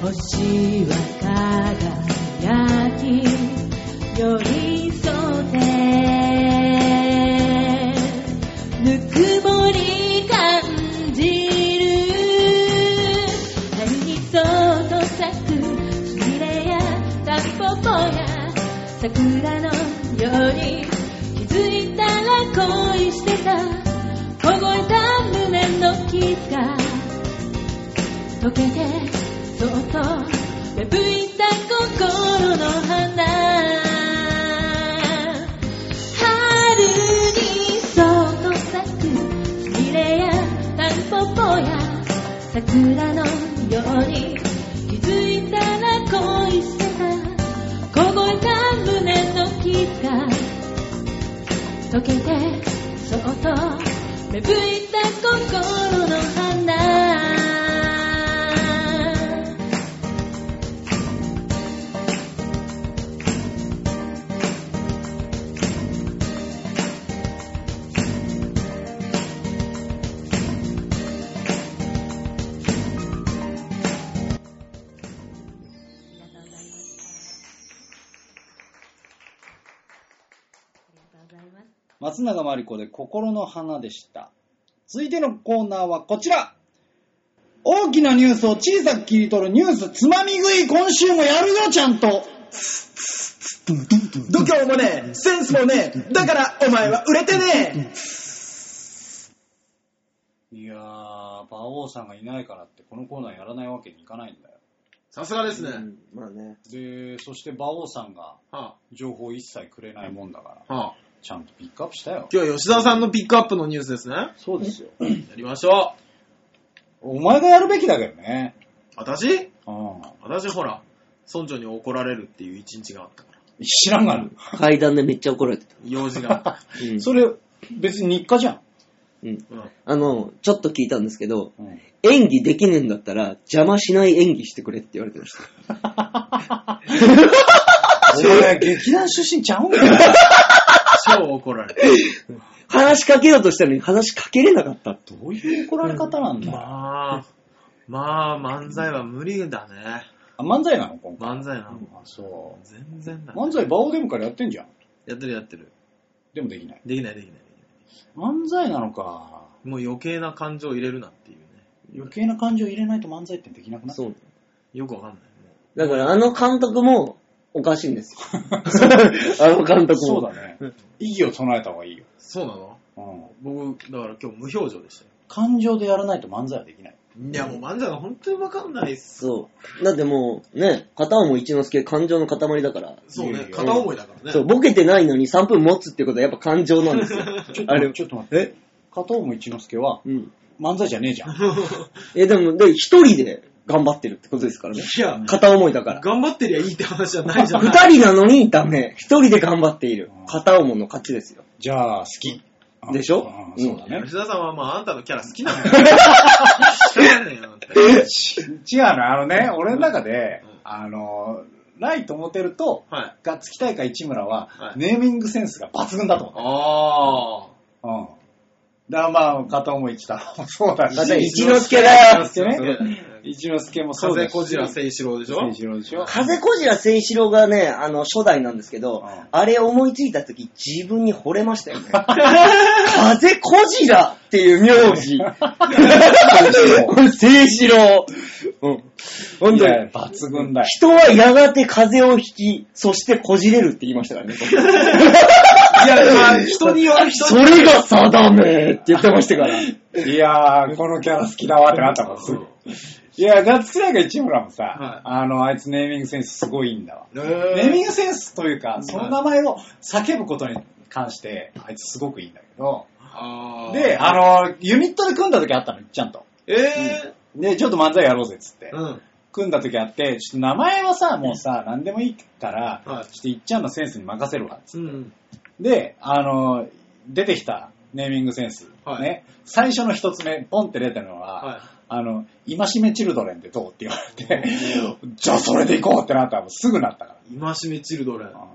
星は輝き寄り添ってぬくもり感じる春にそっと咲くスミレやタンポポや桜のように気づいたら恋してた凍えた胸の傷が溶けてと芽吹いた心の花。春にそっと咲くスミレやタンポポや桜のように気づいたら恋してた凍えた胸の傷が溶けてそっと芽吹いた心の花。松永まりこで心の花でした。続いてのコーナーはこちら。大きなニュースを小さく切り取るニュースつまみ食い今週もやるよちゃんと。度胸もねえ、センスもねえ、だからお前は売れてねいやー、馬王さんがいないからってこのコーナーやらないわけにいかないんだよ。さすがですね。うん。まあね。で、そして馬王さんがは情報一切くれないもんだから、あ、はあ、ちゃんとピックアップしたよ。今日は吉沢さんのピックアップのニュースですね。そうですよ。やりましょお前がやるべきだけどね。う。私？うん。私ほら、村長に怒られるっていう一日があったから。知らんがる。階段でめっちゃ怒られてた。用事があった。[laughs] うんそれ、別に日課じゃん。うん。うんあの、ちょっと聞いたんですけど、うん。演技できねえんだったら邪魔しない演技してくれって言われてました。[laughs] それ、劇団出身ちゃうんかよ。[laughs] 超怒られる。[laughs] 話しかけようとしたのに話しかけれなかった。どういう怒られ方なんだ？よ。まあ、まあ、漫才は無理だね。あ漫才なの？今回。漫才なの。あ、そ全然だう。。漫才バオデムからやってんじゃん。やってるやってる。でもできない。できないできないでき漫才なのか。もう余計な感情を入れるなっていうね。余計な感情入れないと漫才ってできなくなる。そう。よくわかんない。だからあの監督もおかしいんですよ。[laughs] あの監督も。そうだね。意義を唱えた方がいいよ。そうなの？うん。僕、だから今日無表情でしたよ。感情でやらないと漫才はできない。いや、もう漫才が本当にわかんないっす。そう。だってもう、ね、片思い一之輔感情の塊だから。そうねいやい、や片思いだからね。そう、ボケてないのに3分持つってことはやっぱ感情なんですよ。ちょっとあれちょっと待って。片思一之輔はうん。漫才じゃねえじゃん。[laughs] え、でも、で、一人で頑張ってるってことですからね。いや、片思いだから。頑張ってりゃいいって話じゃないじゃん。二人なのにダメ。一人で頑張っている。片思いの勝ちですよ。じゃあ、好き。でしょ？うんそうだね。吉田さんはまああんたのキャラ好きなんだ [laughs] よ。知らねえ違うの、あのね、俺の中でうん、あの、ライトモテると、はい。ガッツキ大会市村はは、いネーミングセンスが抜群だと思あう。うん。だからまあ、片思い一太郎もそうだし。片一之輔だよ一之輔そうね。一之輔もそうだし。風小じら聖志郎でしょ？郎でしょ。風小じら聖志郎がね、あの、初代なんですけど、うんあれ思いついた時自分に惚れましたよね。[laughs] 風小じらっていう名字。[laughs] 聖志郎。うん。本当抜群だよ。人はやがて風を引き、そしてこじれるって言いましたからね。[laughs] いや、まあ、人による人そによるれが定めって言ってましたから。いやー、このキャラ好きだわってなったもん、すぐ。いや、ガッツキ大会市村もさ、はいあの、あいつネーミングセンスすごいいいんだわ。えネーミンーグセンスというか、その名前を叫ぶことに関して、あいつすごくいいんだけど、あーで、あの、ユニットで組んだ時あったの、ちゃんと。えで、ちょっと漫才やろうぜっつってー、。うん。組んだ時あって、ちょっと名前はさ、もうさ、何でもいいから、はいちょっといっちゃんのセンスに任せるわ、つって。うん。で、あの、出てきたネーミングセンス、はいね、最初の一つ目、ポンって出たのは、はあの、今しめチルドレンってどうって言われて、[laughs] じゃあそれで行こうってなったらすぐなったかい。今しめチルドレン。ら。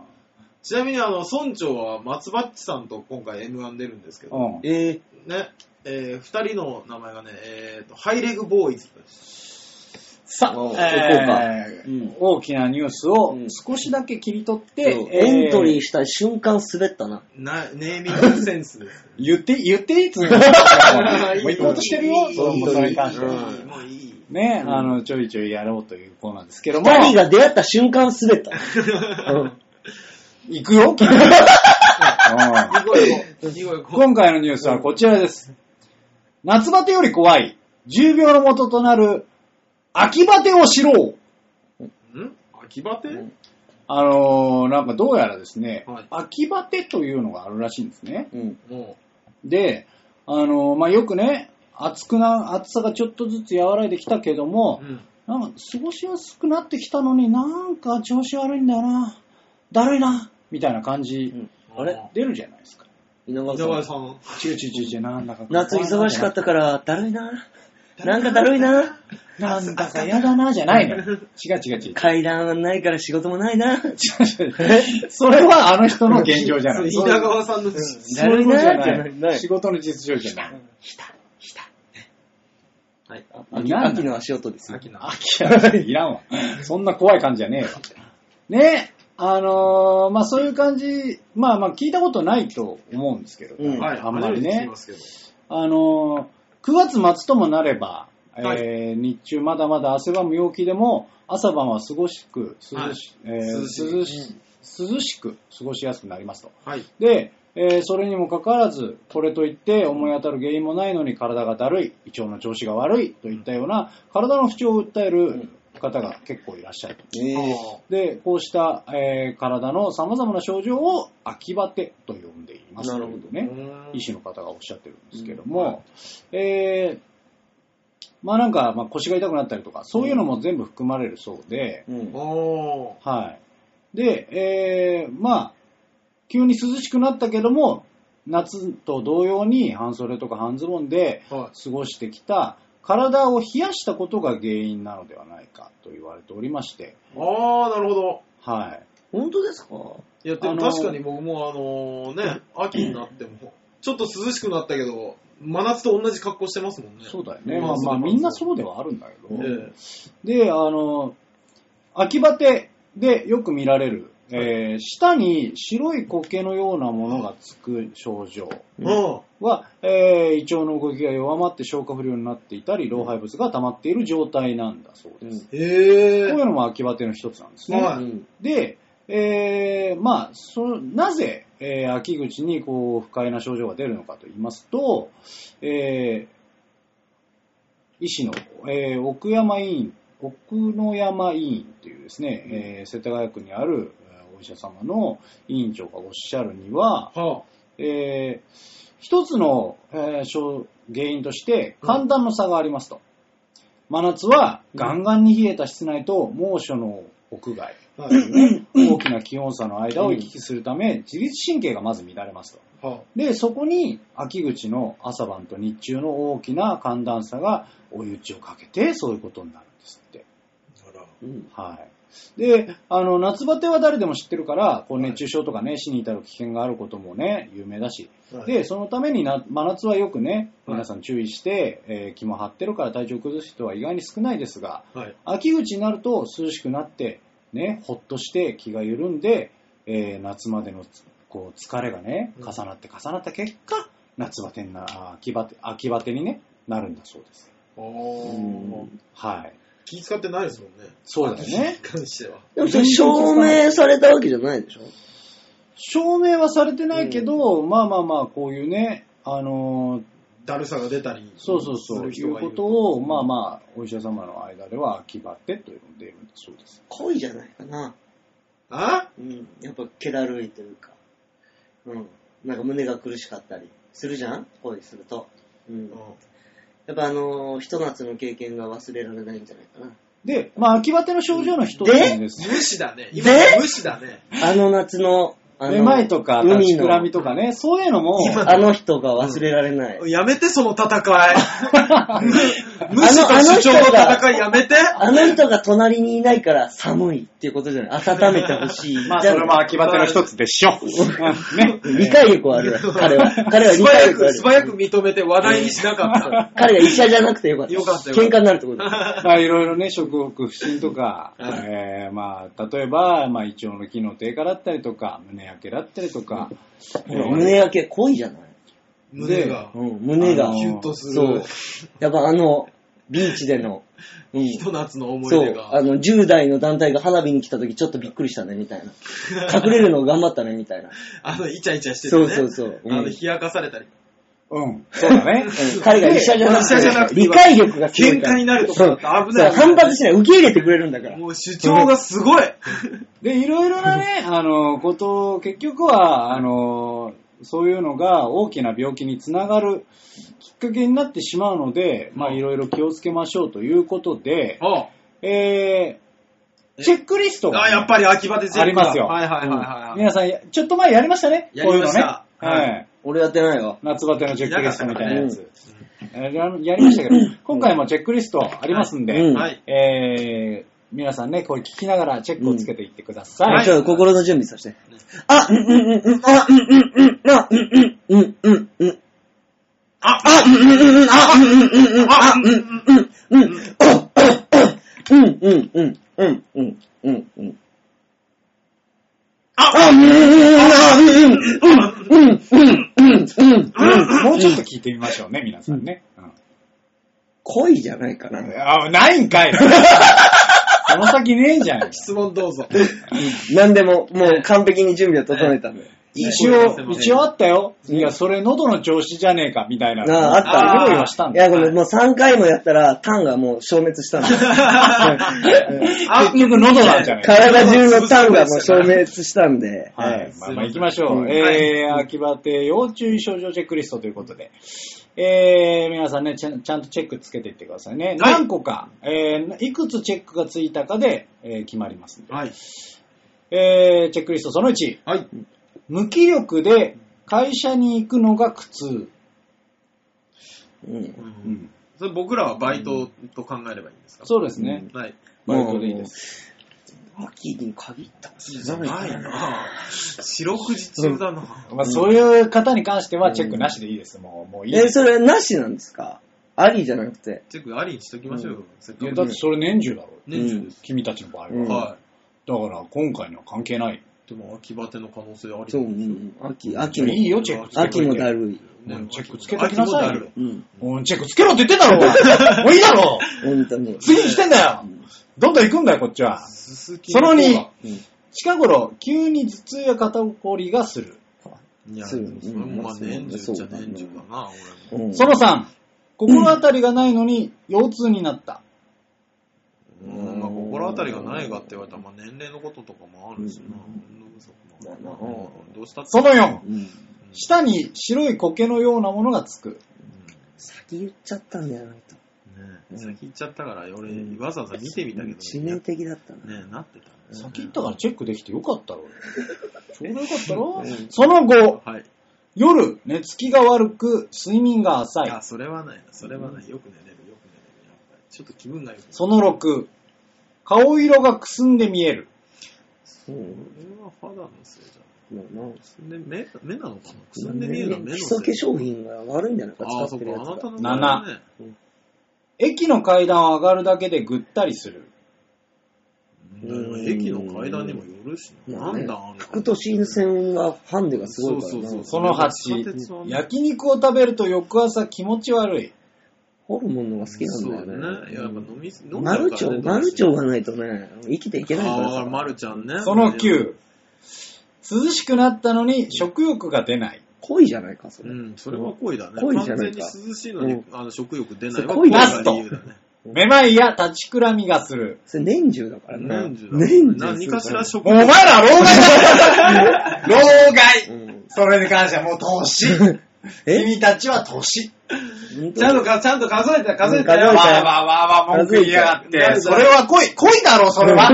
ちなみに、あの、村長は松バッチさんと今回 M1 出るんですけど、うん。えね、えー、二人の名前がね、えーと、ハイレグボーイズです。さあ、えーうん。大きなニュースをうん。少しだけ切り取っーて、そう。えーエントリーした瞬間滑ったな。な、ネーミングセンスです。[laughs] 言って、言っていいつ [laughs] もう行こうとしてるよ、いいそのことに関してうんは。もういい。ね、うん。あの、ちょいちょいやろうというコーナーですけども、二人が出会った瞬間滑った。[laughs] うん。行くよ、君今回のニュースはこちらです。夏バテより怖い、重病の元となる、秋バテを知ろう。う。ん？秋バテ？あのー、なんかどうやらですね、はい秋バテというのがあるらしいんですね。うん。もで、あのー、まあ、よくね、暑くな、暑さがちょっとずつ和らいできたけどう。もう、ん。なんか過ごしやすくなってきたのになんか調子悪いんだよな。だるいな。みたいな感じ、あれ？出るじゃないですか。稲川稲川さん。さん。ちゅうちゅうちゅうちゅう、なんだか。夏忙しかったから、だるいな。なんかだるいな。なんだか嫌だな、じゃないの。[laughs] 違う違う違う。階段ないから仕事もないな。[laughs] それはあの人の現状じゃない。稲川さんの、そういうことじゃないい仕事の実情じゃない。はい。秋なんだ秋の足音ですよ。秋の。秋や [laughs] いらんわ。そんな怖い感じじゃねえよ。ね、あのーまあそういう感じ、まあまあ聞いたことないと思うんですけど、うんはい。あんまりね。あのー、9月末ともなれば、はいえー日中まだまだ汗ばむ陽気でも、朝晩は過ごしく、涼し,、えー涼しい涼しく過ごしやすくなりますと。はい。で、えーそれにもかかわらず、これといって思い当たる原因もないのに体がだるい、胃腸の調子が悪いといったような体の不調を訴える方が結構いらっしゃる。ええで、こうした、えー体の様々な症状を秋バテと呼んでいます。なるほどね。うん医師の方がおっしゃってるんですけども、えーまあなんか、まあ、腰が痛くなったりとか、そういうのも全部含まれるそうで、うん。おはい。で、えーまあ、急に涼しくなったけども、夏と同様に半袖とか半ズボンで過ごしてきた体を冷やしたことが原因なのではないかと言われておりまして、い。あー、なるほど。はい。本当ですか？いや、でもあのー確かに僕もあのね、[laughs] 秋になっても、ちょっと涼しくなったけど、真夏と同じ格好してますもんね。そうだよね。まあまあみんなそうではあるんだけど、えで、あの、秋バテでよく見られる、えー舌に白い苔のようなものがつく症状えうん。は、えー胃腸の動きが弱まって消化不良になっていたり、老廃物が溜まっている状態なんだそうです。へこうえいうのも秋バテの一つなんですね。はいうんで、えーまあ、そなぜ、えー秋口にこう不快な症状が出るのかと言いますと、えー医師の、えー奥山医院、奥野山医院というですね、えー世田谷区にあるえーお医者様の委員長がおっしゃるには、はえー一つの、えー症原因として寒暖の差がありますと。真夏はガンガンに冷えた室内と猛暑の屋外、あ。はい。ね大きな気温差の間を行き来するため、自律神経がまず乱れますと。はで、そこに秋口の朝晩と日中の大きな寒暖差が追い打ちをかけて、そういうことになるんですって。あら。うんはい。で、あの、夏バテは誰でも知ってるから、こう熱中症とかね、死に至る危険があることもね、有名だし。はいで、そのためにな、真夏はよくね、はい皆さん注意して、えー気も張ってるから体調崩す人は意外に少ないですが、はい。秋口になると涼しくなって、ね、ほっとして気が緩んで、えー夏までのこう疲れがね、うん重なって重なった結果、夏バテにな、あ秋バテ、秋バテに、ね、なるんだそうです。おー。はい。気使ってないですもんね。そうだよね。関しては。でもそれ証明されたわけじゃないでしょ？証明はされてないけど、まあまあまあ、こういうね、あのーだるさが出たり。そうそうそう、するいうことを、まあまあ、お医者様の間では秋バテと呼んでいるんだそうです。恋じゃないかな。あ？うん。やっぱ気だるいというか。うん。なんか胸が苦しかったりするじゃん？恋すると。うん。やっぱあのー、ひと夏の経験が忘れられないんじゃないかな。で、まあ、秋バテの症状の一つにですね、無視だね。で？今無視だね。あの夏の、あめの、まいとか、立海のちくらみとかね、そういうのも、あの人が忘れられない。やめて、その戦い。[laughs] 無視と主張の戦いやめて。あの人が隣にいないから寒いっていうことじゃない。温めてほしい。[laughs] まあ、それも秋バテの一つでしょ。ね。理解力はあるわ、彼は。彼は理素早く、解力ある。素早く認めて話題にしなかった。[laughs] 彼が医者じゃなくてよかった。よかった喧嘩になるってことだ。まあ、いろいろね、食欲不振とか、はいえーまあ、例えば、まあ、胃腸の機能低下だったりとか、胸焼けだったりとか、[laughs] 胸焼け濃いじゃない？胸が。うん、胸が。キュンとすそうる。。やっぱあの、ビーチでの、うん。ひと夏の思いそう、出が。あの、10代の団体が花火に来た時ちょっとびっくりしたね、みたいな。隠れるの頑張ったね、みたいな。[laughs] あの、イチャイチャしててね。そうそうそううんあの、冷やかされたり。うん、そうだね。うん彼が医者じゃなく医者じゃなくて、て理解力がすごいから。喧嘩になるとこだ危ないそう反発しない。受け入れてくれるんだから。もう主張がすごい。で、いろいろなね、あの、ことを、結局は、あの、そういうのが大きな病気につながるきっかけになってしまうので、まあ、いろいろ気をつけましょうということで、あえー、チェックリストがね、あ、やっぱり秋バテチェックだありますよはいはいはいはい。皆さん、ちょっと前やりましたね。やりましたこういうのね。はい。俺やってないわ。夏バテのチェックリストみたいなやつ。えーややりましたけど、今回もチェックリストありますんで、うんはい。えー、皆さんね、これ聞きながらチェックをつけていってください。はい、ちょっと心の準備させて。あ、うんうんうんうん、あ、うんうんうん、あ、うんうんうんうんうん。ああ、うんうんうんうん、あ、うんうんうんうん、あ、うんうんうんうん、あ、うんうんうんうんうんうんうん。ああ、うんうんうん、あ、うんうんうんうんうんうんうん。もうちょっと聞いてみましょうね、皆さんね。恋じゃないかな。あ、ないんかいこの先ねえじゃん。質問どうぞ。何でも、もう完璧に準備を整えたんで。一応、一応あったよ。いや、それ喉の調子じゃねえか、みたいな。あああった用意はしたんいや。これもう3回もやったら、タンがもう消滅したんだ。[laughs] 結局喉なんじゃねえか。体中のタンがもう消滅したんで。はい。まあ、まあ、行きましょう。うんえー、秋バテ要注意症状チェックリストということで。えー、皆さんねちゃん、ちゃんとチェックつけていってくださいね。はい何個か、えー、いくつチェックがついたかで、えー決まりますんで。はい。えー、チェックリストその1。はい。無気力で会社に行くのが苦痛。うんうん。それ僕らはバイトと考えればいいんですか？そうですね。はい。バイトでいいです。秋に限ったことじゃないな四六時中だな。まあ、そういう方に関してはチェックなしでいいです。もう、もういいえ、です。それなしなんですかありじゃなくて。チェックありにしときましょうよ。せっかくだってそれ年中だろ。年中です。君たちの場合は。うんはだから、今回には関係ない。い。でも秋バテの可能性ありそう、うなんん。秋、秋も。いいよ、チェックつけといて。秋もだるい。うんチェックつけときなさいうん。うん、チェックつけろって言ってんだろ、お前 [laughs] もういいだろ本当に。次に来てんだよどんどん行くんだよ、こっちは。その2、うん近頃、急に頭痛や肩こりがする。いや、するそれもまあうん年中っちゃ年中だな、俺も。うんその3、心当たりがないのに腰痛になった。うん、まあ、心当たりがないかって言われたら、まあ、年齢のこととかもあるしな。うんどうしたって。その4、うん。舌に白い苔のようなものがつく。先言っちゃったんだよ、ないと。ね先行っちゃったから、俺、わざわざ見てみたけど、致命的だったな。ねなってた。先言ったからチェックできてよかったろ。[laughs] ちょうどよかったろうん。その後、はい。夜、寝つきが悪く、睡眠が浅い。あ、それはないな。それはない。よく寝れる、よく寝れる。やっぱり。ちょっと気分が良くなる。その6、顔色がくすんで見える。そう。それは肌のせいじゃん。まあなくすんで目目なのかな？くすんで見えるのは目の基せい礎化粧品が悪いんじゃないか、ああ、そ使ってるやつが。うか。あなたの場合はね。駅の階段を上がるだけでぐったりする。うん駅の階段にもよるしな。まあねなんだ、あん都心線はハンデがすごいからな。そうそうそうその地下鉄は8、ね焼肉を食べると翌朝気持ち悪い。ホルモンのが好きなんだよね。ね。やっぱ飲み、飲んマルチョウ、マルチョウががないとね、生きていけないからああ、さ。マルちゃんね。その9、涼しくなったのに食欲が出ない。恋じゃないか、それ。うん、それは恋だね。恋じゃないか完全に涼しいのに、うんあの食欲出ない恋ラストが理由だね。めまいや立ちくらみがする。それ年中だからね。年中だ年中。何かしら食もうお前ら老害だ [laughs] 老害うん。それに関してはもう年。[laughs] え？君たちは年。ちゃんとか、ちゃんと数えて、数えよ。わーわーわーわー文句言いやがって。数えてそれは恋、恋だろ、それは。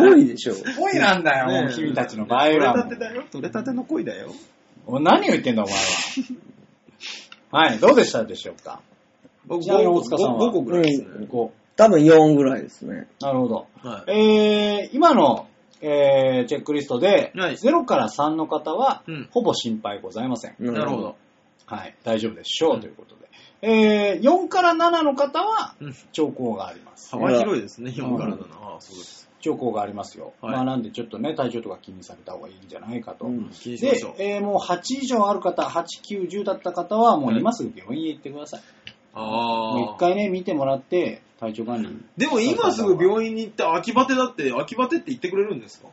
恋でしょ。恋なんだよ、もうね君たちの場合取れはもう。たてだよ。取れたての恋だよ。お何を言ってんだ、お前は。はい、どうでしたでしょうか？僕ちなみに大塚さんは5個ぐらいですね。?5。多分4ぐらいですね。なるほど。はい。えー、今の、えー、チェックリストで、はい0から3の方は、うんほぼ心配ございません。ななるほど。。はい、大丈夫でしょう、ということで。えー、4から7の方はうん、兆候があります。幅広いですね、4から7。ああ、そうです。兆候がありますよ。はいまあなんでちょっとね、体調とか気にされた方がいいんじゃないかと。うんで気にしましょう、。えーもう8以上ある方、8、9、10だった方は、もう今すぐ病院へ行ってください。もうああ。一回ね、見てもらって、体調管理。でも今すぐ病院に行って、秋バテだって、秋バテって言ってくれるんですか？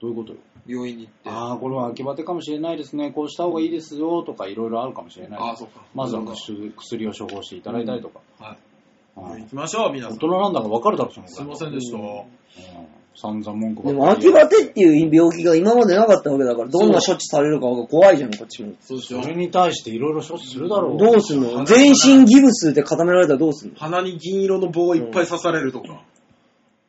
どういうことよ病院に行って。ああ、これは秋バテかもしれないですね。こうした方がいいですよとかいろいろあるかもしれない。ああ、そうか。まずは薬薬を処方していただいたりとか。はい。はい行きましょう、皆さん。大人なんだから分かるだろ、そのすいませんでした。うん散々文句ばでも、っかり秋バテっていう病気が今までなかったわけだから、どんな処置されるかが怖いじゃん、こっちも。そうしよそれに対していろいろ処置するだろう。どうすんの？全身ギブスで固められたらどうすんの？鼻に銀色の棒をいっぱい刺されるとか。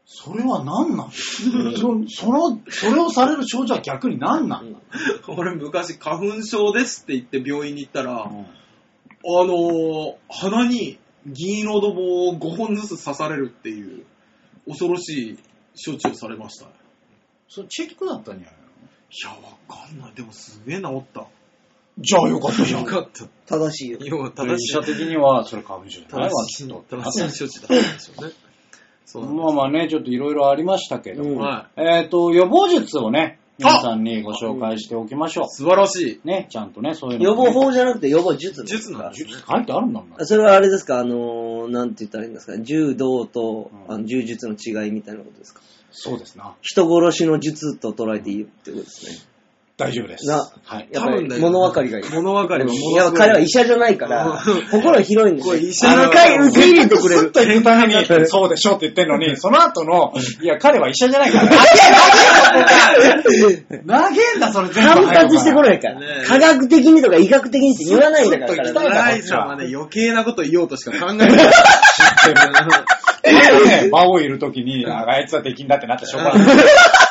それは何なん？そその、それをされる症状は逆に何なん？だ、俺昔花粉症ですって言って病院に行ったら、うんあのー鼻に銀色の棒を5本ずつ刺されるっていう恐ろしい処置をされました。いそれチェックだったんじゃないの？や、わかんない。でもすげえ治った。じゃあよかったじゃん。よかった。正しいよ。よか医者的にはそれ花粉症じゃないわ、正しいきっと。正しい処置だったんでしょうね。そうなんまあまあね、ちょっといろいろありましたけど、うんはえっ、と、予防術をね、皆さんにご紹介しておきましょい。素晴らしい。う。ね、ちゃんとね、そういうの、予防法じゃなくて予防術なんですか術なんですね。書いてあるんだもん。それはあれですか？あのー、なんて言ったらいいんですか？柔道と、うんあの柔術の違いみたいなことですか？そうですな。人殺しの術と捉えていいってことですね。大丈夫です。なはい。やっぱり多分ね物分かりがいい。物分かりもものすごいや、彼は医者じゃないから、心広いんですよ。これ医者あの回受け入れてくれる。と言うために、そうでしょって言ってんのに、その後の、いや、彼は医者じゃないから。投げんだ、それ全部。反発してこないから。ね科学的にとか医学的にって言わないんだから。ずっと行きたいライさんはね、余計なこと言おうとしか考えない。[laughs] ね、[laughs] 馬王いるときに、ああいつは敵になってなってしょうがない。[laughs]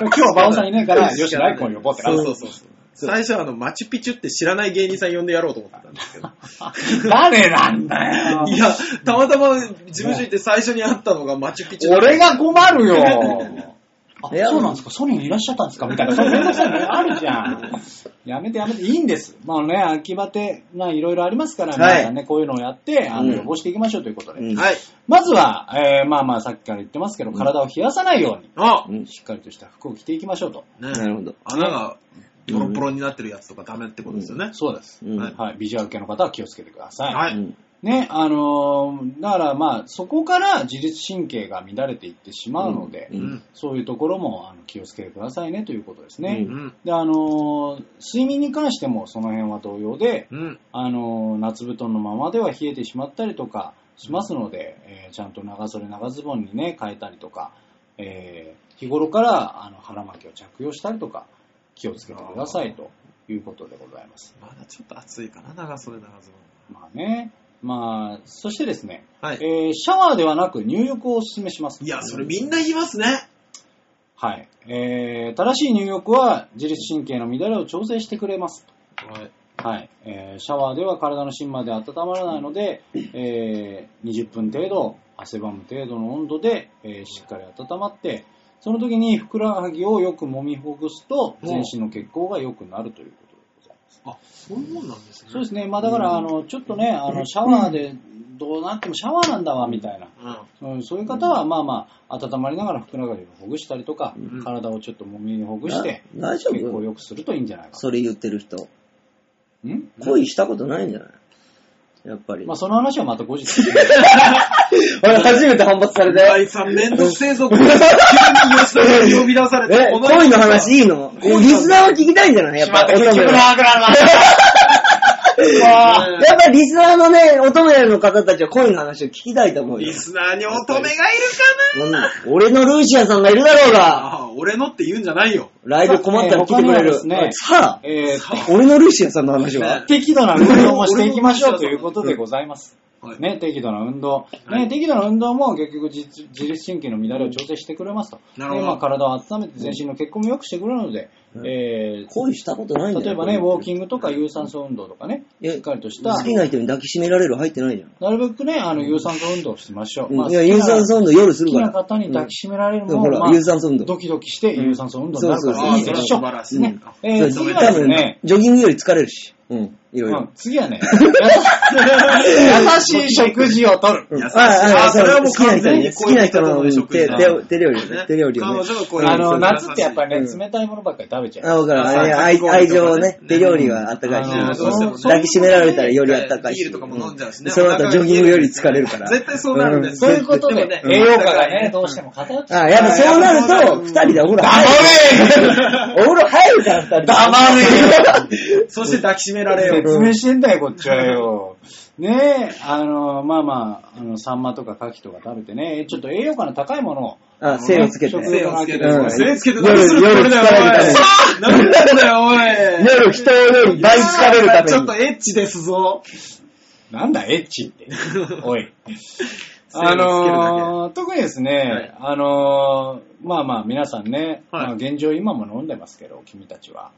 今日は馬王さんいないから、[laughs] よし、ライコン呼ぼうってそうそうそうそう。最初はあの、マチュピチュって知らない芸人さん呼んでやろうと思ってたんですけど。[laughs] 誰なんだよ。いや、たまたま事務所行って最初に会ったのがマチュピチュ。俺が困るよ。[laughs] あそうなんですか？ソニーにいらっしゃったんですか？みたいな。そんなめんどくさいのあるじゃん。やめてやめて、いいんです。まあね、秋バテがいろいろありますから、はい皆さんね、こういうのをやって、あの、うん予防していきましょうということで。うんはい。まずは、えー、まあまあさっきから言ってますけど、体を冷やさないように、あうんしっかりとした服を着ていきましょうと。ねなるほど。穴がボロボロになってるやつとかダメってことですよね。そうです。うんはいはい。ビジュアル系の方は気をつけてください。はいうんね、あのーだからまあ、そこから自律神経が乱れていってしまうので、うんうん。そういうところもあの気をつけてくださいねということですね。ううん。で、あのー睡眠に関してもその辺は同様で、うん。あのー夏布団のままでは冷えてしまったりとかしますので、えーちゃんと長袖長ズボンにね、変えたりとか、えー日頃からあの腹巻きを着用したりとか、気をつけてくださいということでございます。まだちょっと暑いかな、長袖長ズまあね、まあ、そしてですね。はい。えーシャワーではなく入浴をお勧めします。いや、それみんな言いますね。はい。えー正しい入浴は自律神経の乱れを調整してくれます。はい。はい。えーシャワーでは体の芯まで温まらないので、えー20分程度、汗ばむ程度の温度で、えーしっかり温まって、その時にふくらはぎをよく揉みほぐすと、全身の血行が良くなるという。あ、そういうもんなんですね。そうですね。まあだから、あの、ちょっとね、あの、シャワーで、どうなってもシャワーなんだわ、みたいな。うん。うん、そういう方は、まあまあ、温まりながらふくらはぎをほぐしたりとか、うん体をちょっともみほぐして、な大丈血行を夫良くするといいんじゃないかそれ言ってる人。と。ん？恋したことないんじゃない？やっぱり。まあ、その話はまた後日。[laughs] 俺初めて反発されたよ。第3めんどくせえぞ、こ [laughs] れ急に吉田さんに呼び出されて。え、恋の話いいの？リスナーは聞きたいんじゃないやっぱ。[laughs] やっぱりリスナーのね、乙女の方たちは恋の話を聞きたいと思うよリ。スナーに乙女がいるうん俺のルーシアさんがいるだろうかなが、ああ俺のって言うんじゃないよ。ライブ困ったら来てくれる。さあ、えー俺のルーシアさんの話は？ね適度な運動もしていきましょうということでございます。はいね、適度な運動。はいね、適度な運動も結局自自律神経の乱れを調整してくれますと。なるほどでまあ、体を温めて全身の血行も良くしてくれるので、えー恋したことないんだよ。例えばね、ウォーキンングとか有酸素運動とかね、えしっかりとした、好きな人に抱きしめられる入ってないじゃん。なるべくね、あの、有酸素運動をしましょう。まあうんいや、有酸素運動夜す好きなるから。方に抱きしめられるうんほらまあ有酸素運動ドキドキして有酸素運動になるかそうそうらいいでしょああそれは素晴らしいね。えー、そう次はですね、多分、ジョギングより疲れるし。うん、いろいろうん。次はね、優しい [laughs] 食事をとる。うん優しいあああそれはもう好きな人にね、好きな人の手料理をね、手料理をね。あの、夏ってやっぱりね、うん冷たいものばっかり食べちゃう。あ、わかる。愛愛情をねね、手料理があったかいし抱きしめられたらよりあったかいし。ビールとかも飲んじゃうしね。その後ジョギングより疲れるから。絶対そうなるんですそういうことで、でも栄養価がね、どうしても偏っちゃう。あ、やっぱそうなると、二人でお風呂入る。[laughs] お風呂入るから、二人で。黙 [laughs] そして抱きしめられよう。説明してんだよ、こっちはよ。ねえ、あの、まあまあ、あの、サンマとかカキとか食べてね、ちょっと栄養価の高いものを、あ、精をつけて。食精をつけて、うん精をつけて夜夜俺だよ、疲れるためにおい。なんだよ、おい。夜人より倍疲れるために。ちょっとエッチですぞ。なんだ、エッチって。おい。あのー特にですね、はいあのーまあまあ皆さんね、はいまあ、現状今も飲んでますけど、君たちは。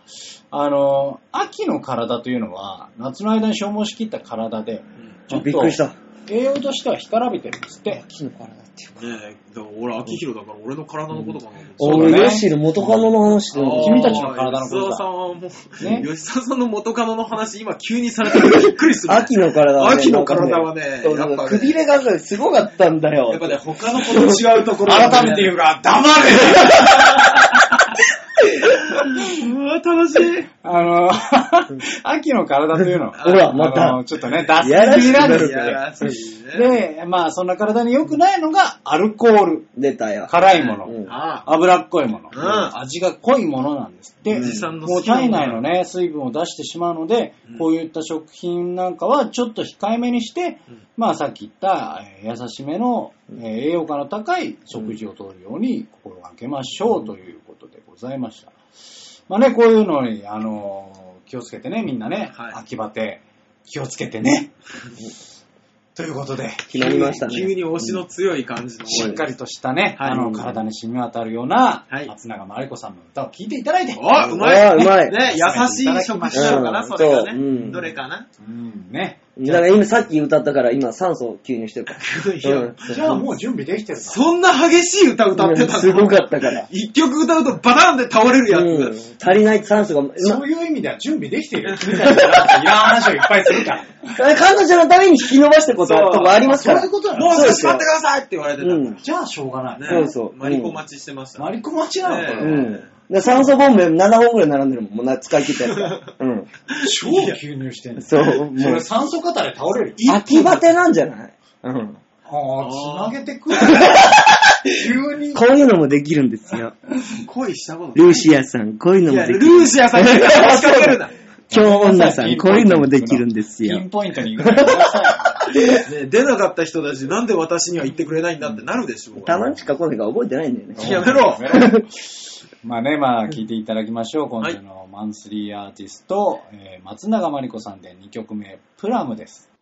あのー秋の体というのは、夏の間に消耗しきった体で、ちょっと。栄養としては干からびてるんですって。木の体っていうか。ねえ、だから俺、秋広だから俺の体のことかな俺、ヨッシーの元カノの話。であーも君たちの体のことだ。吉沢さんはもう、ね？吉沢さんの元カノの話、今急にされたらびっくりする。秋の体はね、秋の体はねやっぱね。くびれがすごかったんだよ。やっぱね、他の子と違うところ改めて。言うが、黙れうわ、楽しい。あのー [laughs] 秋の体というの。は、ほらまた。あのーちょっとね、脱やらしく線なんですやけらしい。ど。ね。で、まあそんな体に良くないのがアルコール。出たよ。辛いもの。うん。あ脂っこいもの、うん。味が濃いものなんですって、おじさんのもう体内のね、水分を出してしまうので、うん。こういった食品なんかはちょっと控えめにして、うん。まあさっき言った、えー優しめの、えー栄養価の高い食事をとるように心がけましょうということでございました。まあね、こういうのに、あのー気をつけてね、みんなね、はい秋バテ、気をつけてね。ということで、決まりました急ね。に推しの強い感じの。しっかりとしたね、はいあの、体に染み渡るような、はい松永真理子さんの歌を聴いていただいて、おうまいあーうまいね、優しい食事なのかな、うんそれがね。そううんどれかなうん、ね。だから今さっき歌ったから今酸素吸入してるから。いやうんじゃあもう準備できてるな。そんな激しい歌歌ってたのすごかったから。一曲歌うとバタンで倒れるやうんつ。足りない酸素が、まそういう意味では準備できてるよ。[laughs] いらん話をいっぱいするから。彼女のために引き伸ばしてことそうとこありますから。そういうことなもうの少し待ってくださいって言われてた。うん。じゃあしょうがない。ねそうそうマリコ待ちしてました。マリコ待ちなのこねれ。うん。で酸素ボンベ7本ぐらい並んでるもん。もうな使い切ったやつが。[laughs] うん。超吸入してんの。そう、そもうれ、酸素肩で倒れる？秋バテなんじゃない？うん。ああ、つなげてくる。急に。こういうのもできるんですよ。[laughs] 恋したことルーシアさん、こういうのいや、ルもできる。ーシアさんに話しかけるな。[laughs] 今日女さん、こういうのもできるんですよピン。ポイントに出なかった人たち、なんで私には言ってくれないんだってなるでしょ。たまにしか来ないから覚えてないんだよね。い。やめろまあね、まあ聞いていただきましょう。今週のマンスリーアーティスト、えー松永真理子さんで2曲目、プラムです。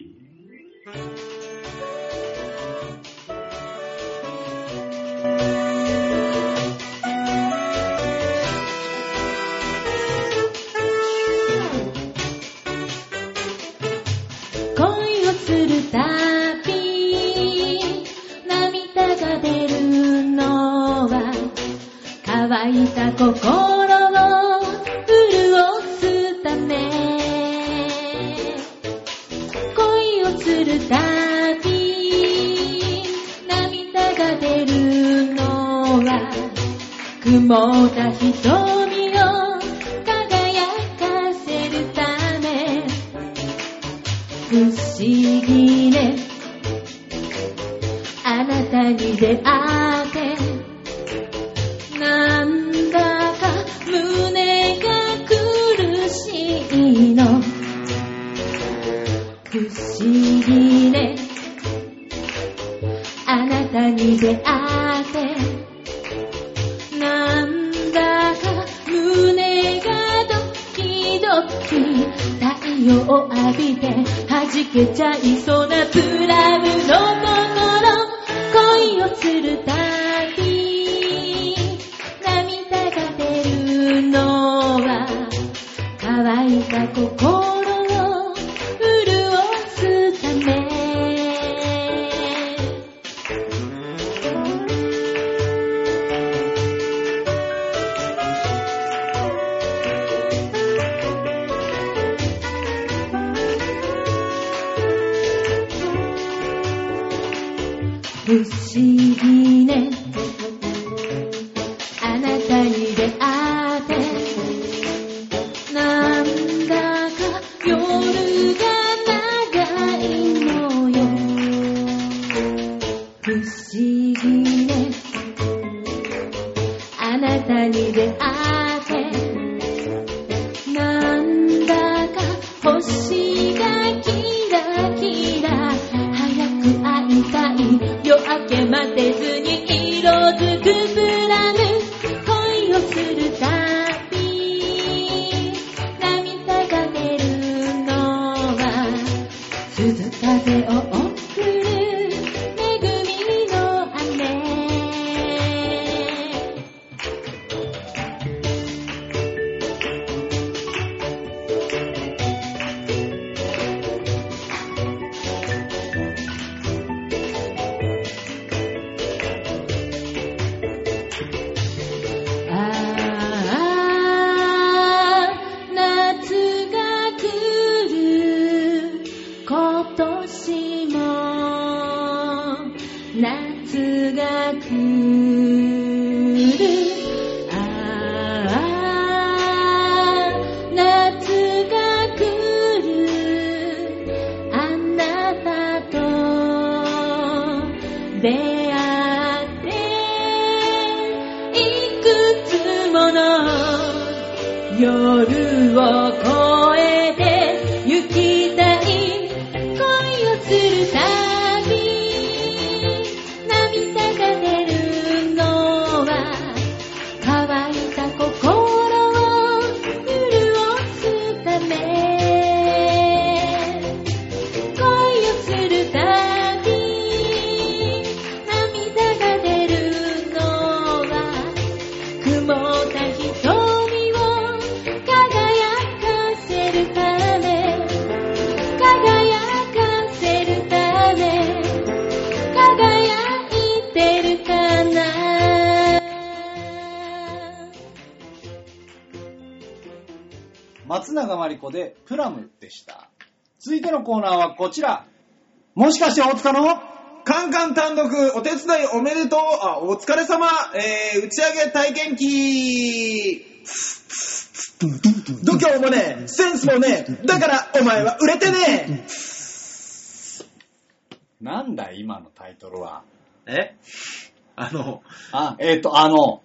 いた心を潤すため。恋をするたび涙が出るのは曇った瞳を輝かせるため。不思議ね。あなたに出会っのコーナーはこちら。もしかして大塚の？カンカン単独。お手伝いおめでとう。あ、お疲れ様。えー、打ち上げ体験記。度胸もねえ、センスもねえ、だからお前は売れてねなんだい今のタイトルは？え？えあの、あ、えっ、と、あの、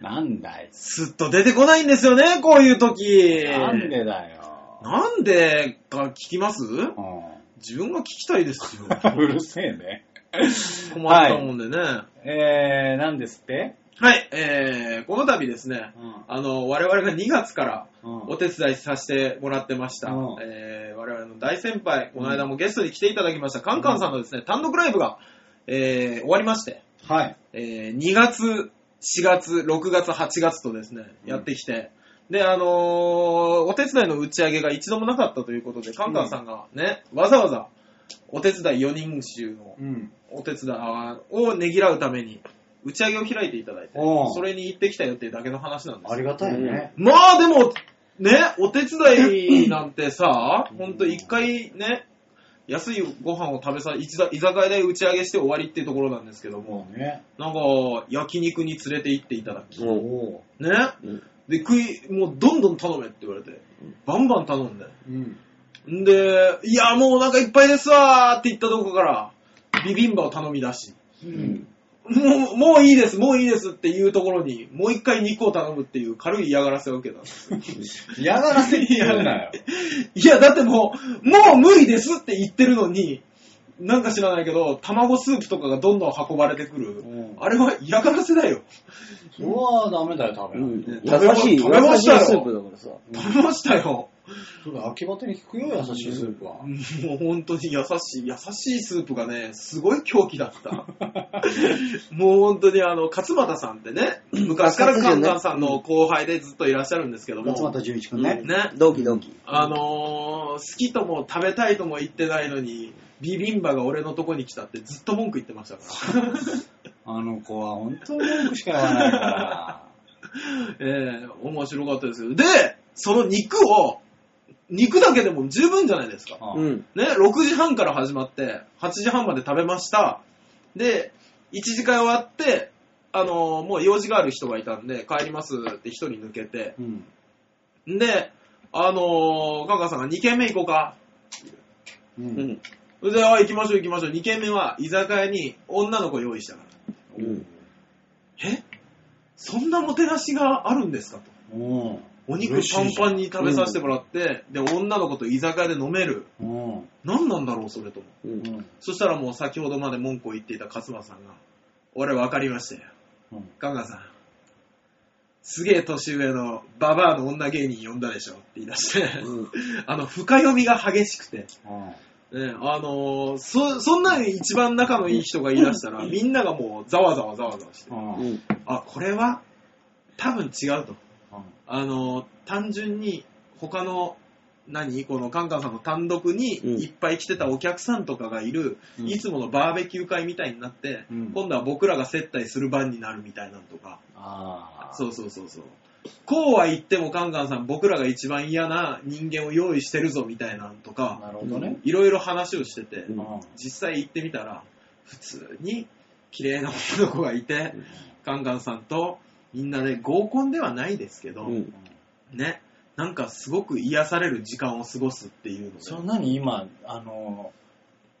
なんだい。すっと出てこないんですよね、こういう時。なんでだよ。なんでか聞きます？う自分が聞きたいですよ。ん、[laughs] うるせえね。困ったもんでね。えー、なんですって？はい、えー、この度ですね、うん。あの、我々が2月からうん。お手伝いさせてもらってました、うん。えー、我々の大先輩、この間もゲストに来ていただきました、カンカンさんのですね、単独ライブが、えー、終わりまして、はい。えー、2月、4月、6月、8月とですね、やってきて、で、あのーお手伝いの打ち上げが一度もなかったということで、カンカンさんがね、わざわざお手伝い4人衆のうん。お手伝いをねぎらうために、打ち上げを開いていただいておう、それに行ってきたよっていうだけの話なんですよ。ありがたいね。まあでも、ね、お手伝いなんてさ、ほんと一回ね、安いご飯を食べさ、居酒居酒屋で打ち上げして終わりっていうところなんですけども、もうね。なんか、焼肉に連れて行っていただき、おうんおね、うんで、食い、もうどんどん頼めって言われて、バンバン頼んで、うん。んで、いや、もうお腹いっぱいですわーって言ったとこから、ビビンバを頼み出し、うん。もう、もういいです、もういいですっていうところに、もう一回肉を頼むっていう軽い嫌がらせを受けたんです。嫌がらせって言うなよ。いや、だってもう、もう無理ですって言ってるのに、なんか知らないけど、卵スープとかがどんどん運ばれてくる。うんあれは嫌がらせだよ。それはダメだよ、食べうない。ん優しい、優食べましいしたよスープだからさ。食べましたよ。そうだ、秋バテに効くよ、優しいスープは。もう本当に優しい、優しいスープがね、すごい狂気だった。[laughs] もう本当にあの、勝俣さんってね、昔からカンカンさんの後輩でずっといらっしゃるんですけども、松本純一くんね。ね、同期同期。あのー好きとも食べたいとも言ってないのに、ビビンバが俺のとこに来たってずっと文句言ってましたから。[laughs] あの子は本当に文句しか言わないから。[laughs] ええ面白かったですよ。で、その肉を、肉だけでも十分じゃないですか。あうん。ね、6時半から始まって、8時半まで食べました。で、1時間終わって、あのーもう用事がある人がいたんで、帰りますって1人抜けて、うん。で、あのー、カンカンさんが2軒目行こうか。う。うんん。それで、あ、行きましょう行きましょう。2軒目は居酒屋に女の子用意したから。うん。え？そんなもてなしがあるんですかと。うん。お肉パンパンに食べさせてもらって、で、女の子と居酒屋で飲める。うん。何なんだろう、それと。そしたらもう先ほどまで文句を言っていた勝間さんが、俺分かりましたよ。うんガンガンさん。すげえ年上のババアの女芸人呼んだでしょって言い出して、うん [laughs] あの、深読みが激しくて、ね、あのーそ、そんなに一番仲のいい人が言い出したら、みんながもうざわざわざわざわして。あ、これは多分違うと。あのー単純に他の、何？このカンカンさんの単独にうんいっぱい来てたお客さんとかがいる、うんいつものバーベキュー会みたいになって、うん今度は僕らが接待する番になるみたいなのとか、ああ。そうそうそうそう。こうは言ってもカンカンさん僕らが一番嫌な人間を用意してるぞみたいなのとか、なるほどね。いろいろ話をしてて、うんうん。実際行ってみたら、普通に綺麗な女の子がいて、カンカンさんとみんなで合コンではないですけど、うん。ね、なんかすごく癒される時間を過ごすっていうので、そんなに今、あの、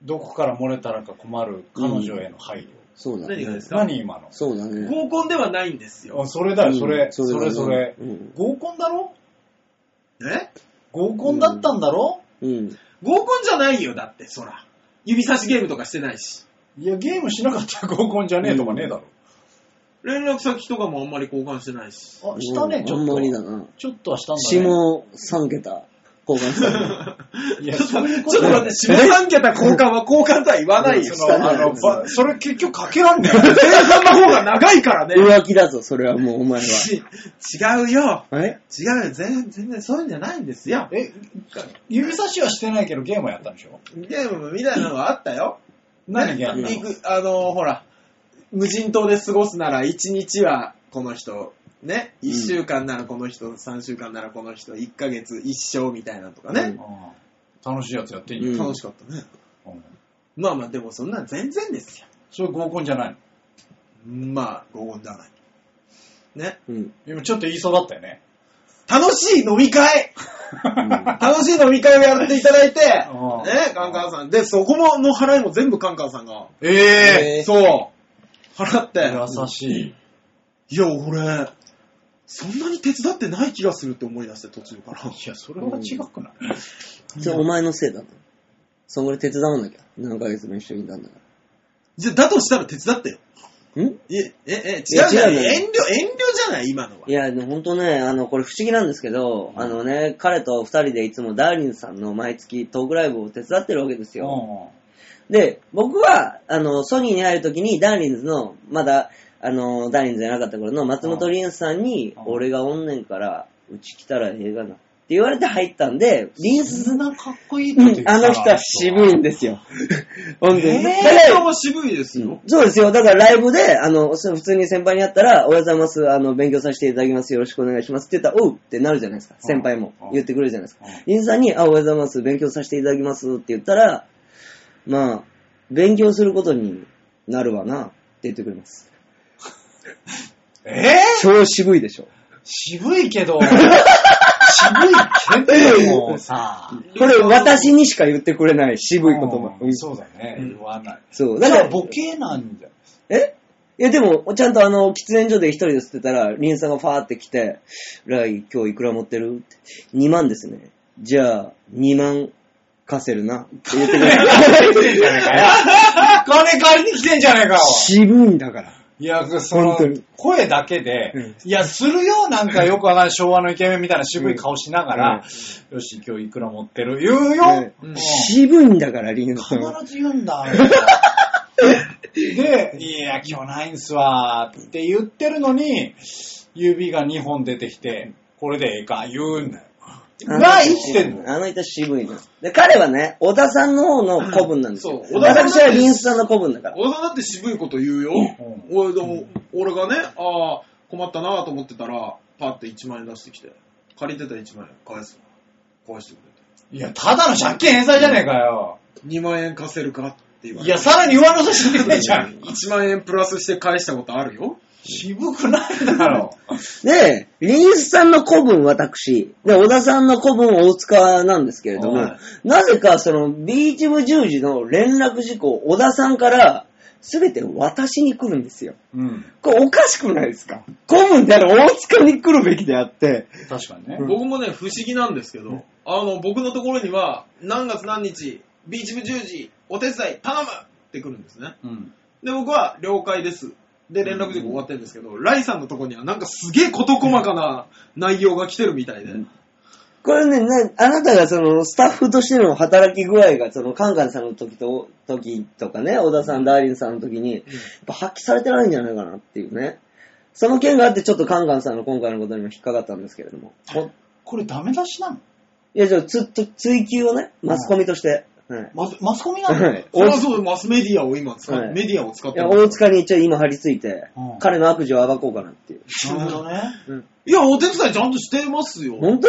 どこから漏れたらか困る彼女への配慮。そうだね何がで。すか？何今の？そうだね。合コンではないんですよあ。それだよ、それ、うんそれ、それ。うん。合コンだろ？ね合コンだったんだろ、うん。合コンじゃないよ、だって、そら。指差しゲームとかしてないし。いや、ゲームしなかったら [laughs] 合コンじゃねえとかねえだろ。連絡先とかもあんまり交換してないし。あ、したね、ちょっあんまりと。だな。ちょっとはしたんだね。下3桁交換した。[laughs] いや、ちょっと待って、下3桁交換は交換とは言わないよ。そのあのばそれ結局かけらんねえよ。前半の方が長いからね。浮気だぞ、それはもうお前は。ち [laughs] 違うよ。え？違うよ。全然、全然そういうんじゃないんですよ。え、指差しはしてないけどゲームはやったんでしょ？ゲームみたいなのがあったよ。何ゲーム？く、あの、ほら、無人島で過ごすなら1日はこの人、ね、1週間ならこの人、3週間ならこの人、1ヶ月一生みたいなのとかね。楽しいやつやってんうんよ。楽しかったね。うんまあまあ、でもそんな全然ですよ。それ合コンじゃないの？まあ、合コンではない。ね。うん。今ちょっと言いそうだったよね。楽しい飲み会楽しい飲み会をやっていただいて、ね、カンカンさん。で、そこもの払いも全部カンカンさんが。ええーそう。払って。優しい。いや、俺、そんなに手伝ってない気がするって思い出して途中から。いや、それは違くない？[laughs] それお前のせいだな。そんぐらい手伝わなきゃ。何ヶ月も一緒にいたんだかじゃ、だとしたら手伝ってよ。ら。んえ、え、え、違うじゃん。違うのよ遠慮、遠慮じゃない今のは。いや、でも本当ね、あの、これ不思議なんですけど、あのね、彼と二人でいつもダーリンさんの毎月トークライブを手伝ってるわけですよ。で、僕は、あの、ソニーに入るときに、ダーリンズの、まだ、あの、ダーリンズじゃなかった頃の松本リンスさんにうん、俺がおんねんから、うち来たらええがな。って言われて入ったんで、リンス、そんなかっこいいうんあの人は渋いんですよ。本当に。えーも渋いですよ。そうですよ。だからライブで、あの、普通に先輩に会ったら、おはようございます。あの、勉強させていただきます。よろしくお願いします。って言ったら、おうってなるじゃないですか。先輩もうん言ってくれるじゃないですかうん。リンさんに、あ、おはようございます。勉強させていただきます。って言ったら、まあ、勉強することになるわな。って言ってくれます。えー？超渋いでしょ。渋いけど、[laughs] 渋いけどもさ、[laughs] これ私にしか言ってくれない渋い言葉。うんうんそうだね、うん言わない。そう。だかだからら、ボケなんだよ。え？いや、でも、ちゃんとあの、喫煙所で一人で吸ってたら、リンさんがファーって来て、ライ、今日いくら持ってる？って。2万ですね。じゃあ、2万貸せるな。って言ってくれ [laughs] 金借りに来てんじゃねえかよ。渋いんだから。いや、その声だけで、うんいや、するよ、なんかよくわかんない昭和のイケメンみたいな渋い顔しながら、よし、今日いくら持ってる？言うよ、ね。うん。渋いんだから、リンさんは。必ず言うんだ、で、いや、今日ないんすわ、って言ってるのに、指が2本出てきて、これでええか、言うんだよ。が生きてんの？あの人渋いの。で、彼はね、小田さんの方の古文なんですよ。そう小田さん私はリンスさんの古文だから。小田さんだって渋いこと言うよ。うん俺でも俺がね、ああ、困ったなと思ってたら、パって1万円出してきて、借りてた1万円返すわ。返してくれいや、ただの借金返済じゃねえかよ。て。2万円貸せるかって言われて。いや、さらに上乗せしてくれじゃん。1万円プラスして返したことあるよ。渋くないだろ。で、リンスさんの古文私、で、小田さんの古文大塚なんですけれども、はなぜかそのビーチ部十字の連絡事項、小田さんから全て私に来るんですよ。うん。これおかしくないですか？古文である大塚に来るべきであって、確かにね。僕もね、不思議なんですけど、あの、僕のところには、何月何日、ビーチ部10時、お手伝い頼むって来るんですね。うん。で、僕は了解です。で、連絡事項終わってるんですけど、ライさんのところにはなんかすげえ事細かな内容が来てるみたいで。これね、なあなたがそのスタッフとしての働き具合が、そのカンカンさんの時と、時とかね、小田さん、ダーリンさんの時に、やっぱ発揮されてないんじゃないかなっていうね。その件があって、ちょっとカンカンさんの今回のことにも引っかかったんですけれども。ほこれダメ出しなの？いや、じゃあ、つっと追求をね、マスコミとして。はい。マスマスコミなのはいそれはそう、マスメディアを今使っ、はいメディアを使っいや、てる。大塚に一応今張り付いて、うん彼の悪事を暴こうかなっていう。なるほどね。いや、お手伝いちゃんとしてますよ。本当？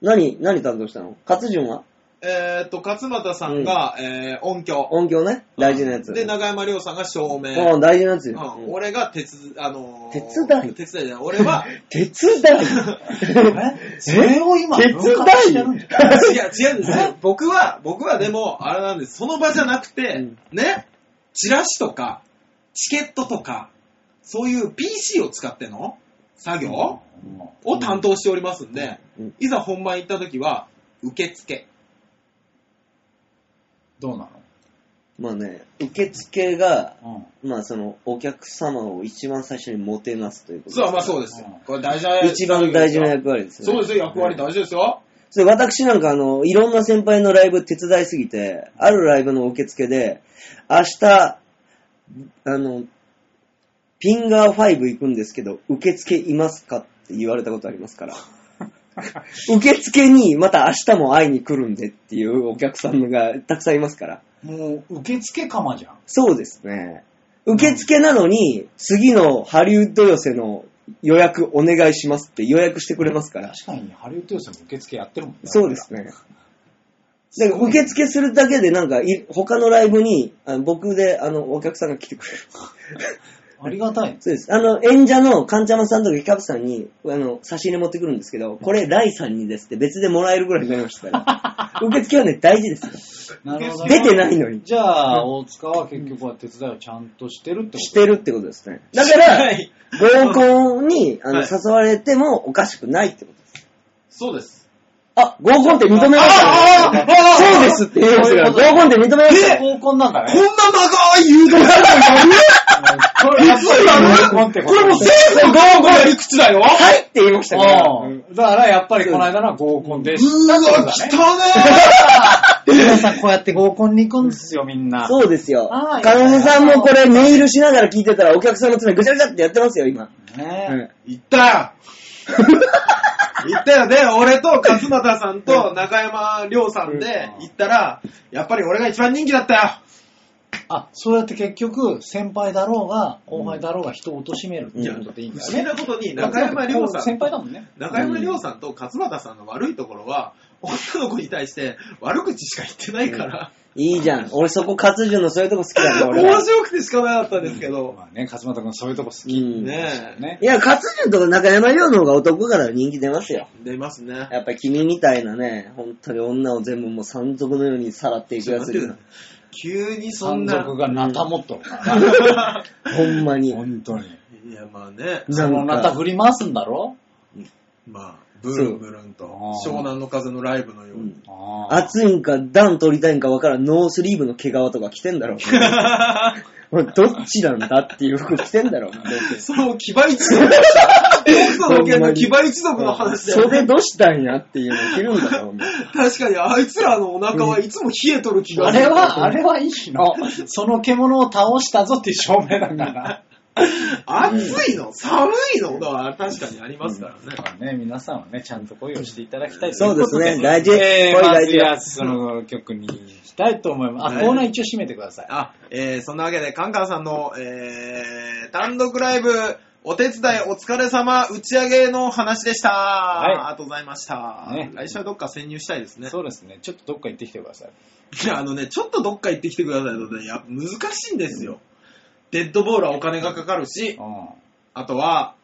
何、何担当したの？勝順は？えーっと、勝俣さんが、えー音響。音響ね。大事なやつ。で、長山亮さんが照明。うん、大事なやつうんよ。うん俺が手伝、あのー、手伝い手伝いじゃない。俺は、[laughs] 手伝い [laughs] え？それを今、手伝い [laughs] 違う、違うんですよ。僕は、僕はでも、あれなんです。その場じゃなくて、うんね、チラシとか、チケットとか、そういう PC を使っての作業を担当しておりますんで、うんいざ本番行った時は、受付。どうなまあね、受付が、のまあその、お客様を一番最初にもてなすということそう、まあそううです。これ大事な一番大事な役割ですよね。そうですよ、役割大事ですよ。それ私なんかあの、いろんな先輩のライブ手伝いすぎて、あるライブの受付で、明日、あの、ピンガー5行くんですけど、受付いますかって言われたことありますから。[laughs] 受付にまた明日も会いに来るんでっていうお客さんがたくさんいますから。もう、受付釜じゃん。そうですね。受付なのに、次のハリウッド寄せの予約お願いしますって予約してくれますから。確かに、ハリウッド予選も受付やってるもんねそうですね。だから受付するだけでなんかい、他のライブにあの僕であのお客さんが来てくれる。ありがたい。そうです。あの、演者のカンチャマさんとかキャプさんに、あの、差し入れ持ってくるんですけど、これ、ライさんにですって別でもらえるぐらいになりましたから。[laughs] 受付はね、大事ですよ。なるほど、出てないのに。じゃあ、大塚は結局は手伝いをちゃんとしてるってことしてるってことですね。だから、はい合コンにあの、はい誘われてもおかしくないってことです。そうです。あ、合コンって認めましたね。そうですって言いましたから、合コンって認めましたね。合コンなんだこんなね。長い誘導されたのこれこれもう生徒合コンやり口だよはいって言いましたから。うんだからやっぱりこの間のは合コンでしうたってことわ、だね。来たね皆さんこうやって合コンに行くんですよ、みんな。そうですよは。いかなめさんもこれネイルしながら聞いてたらお客さんの爪ぐちゃぐちゃってやってますよ、今。ね行ったよ [laughs] 行ったよ。で、俺と勝俣さんと中山亮さんで行ったら、やっぱり俺が一番人気だったよ。あ、そうやって結局、先輩だろうが、後輩だろうが人を貶めるっていうことでいいん不だよね。思議なことに中山亮さ先ん、輩だもんね。中山亮さんと勝俣さんの悪いところは、女の子に対して悪口しか言ってないから、いいじゃん。俺そこ、活順のそういうとこ好きなんだ、俺面は。白くてしかなかったんですけど、まあね、勝俣君そういうとこ好き。うんねねいや、活順とか中山亮の方が男から人気出ますよ。え、出ますね。やっぱり君みたいなね、本当に女を全部もう山賊のようにさらっていくやつにちょっと待って急にそんな。山賊がナタ持っとるからほんまに。本当に。いや、まあね。そのナタ振り回すんだろ？まあ、ブルンブルンとそう湘南の風のライブのように。ああ。暑いんか、暖取りたいんか分からん、ノースリーブの毛皮とか着てんだろ [laughs] どっちなんだっていう服着てんだろう。どうせその騎馬一族。北斗の剣の騎馬一族の話だよ、袖どうしたんやっていうの着るんだろう。[laughs] 確かに、あいつらのお腹はいつも冷えとる気がする。あれは、あれはいいの。その獣を倒したぞっていう証明だから。暑いの？寒いの？だから確かにありますからね。まあね、皆さんはね、ちゃんと恋をしていただきたいといそうですね大事えー、恋大事まずはその曲に行きたいと思います。あ、はいコーナー一応締めてください。あ、えー、そんなわけで、カンカンさんの、えー、単独ライブ、お手伝いお疲れ様打ち上げの話でした。いありがとうございました。ね来週はどっか潜入したいですね。そうですね。ちょっとどっか行ってきてください。いや、あのね、ちょっとどっか行ってきてくださいとね、や難しいんですよ。デッドボールはお金がかかるし、うん。あとは、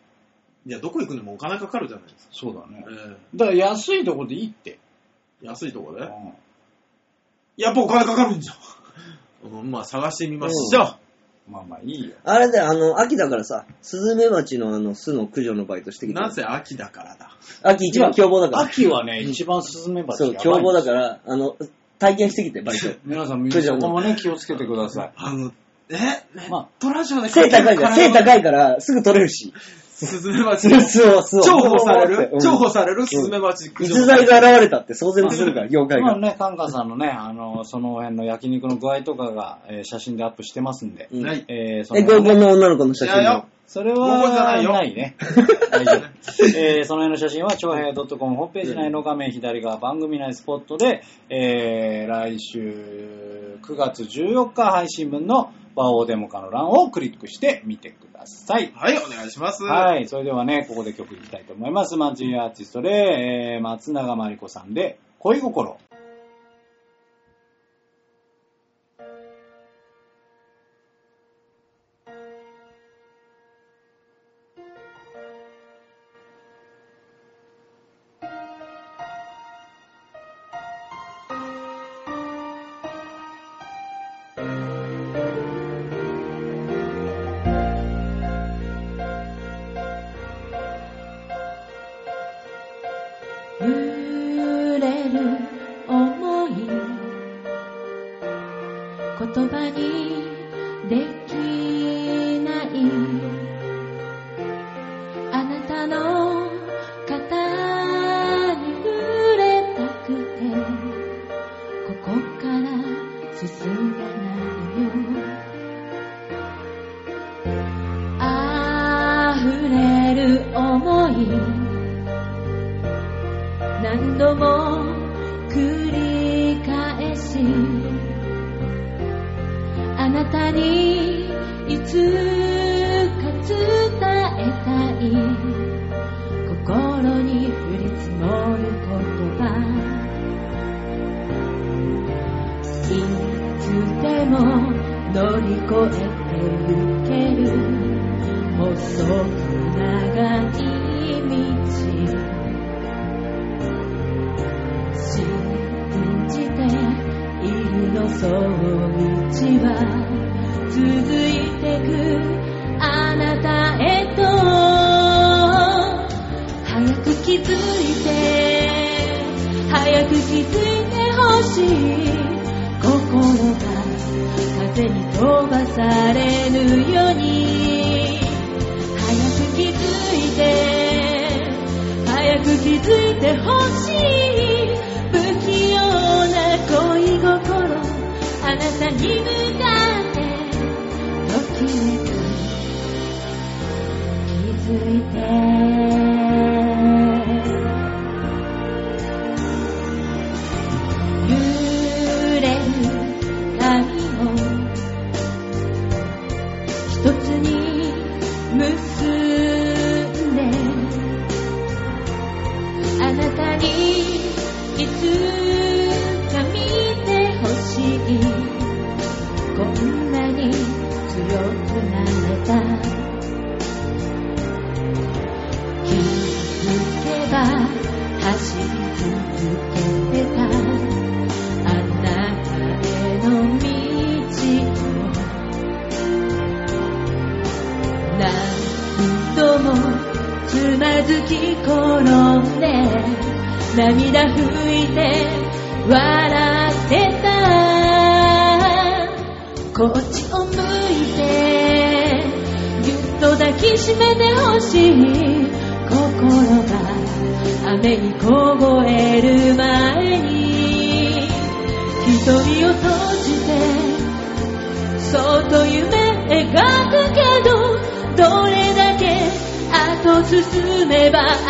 いや、どこ行くにもお金かかるじゃないですか。そうだね。えだから安いとこでいいって。ー安いとこで。うんやっぱお金かかるんじゃん。[laughs] うん、まあ、探してみましょう。まあまあいいよ。あれだよ、あの、秋だからさ、スズメバチのあの、巣の駆除のバイトしてきて。なぜ秋だからだ？秋一番凶暴だから。秋はね、一番スズメバチそう、凶暴だから、あの、体験してきて、バイト。[laughs] 皆さん、駆除そこもね、気をつけてください。あの、え？ネまットラジオで背高いから、背高い。いから、すぐ取れるし。スズメバチの巣を、巣を。重宝される？うん重宝される？スズメバチ逸材が現れたって騒然とするから、業界が。まあね、カンカンさんのね、あの、その辺の焼肉の具合とかが、えー写真でアップしてますんで、うんはい。えーそえ、合コンの女の子の写真いやよも。それはないね。大丈夫。えーその辺の写真は、長平 .com ホームページ内の画面左側番組内スポットで、えー来週9月14日配信分のデモカの欄をクリックしてみてください。はい、お願いします。はい。それではね、ここで曲いきたいと思います。マンチアーティストで、えー松永まりこさんで、恋心。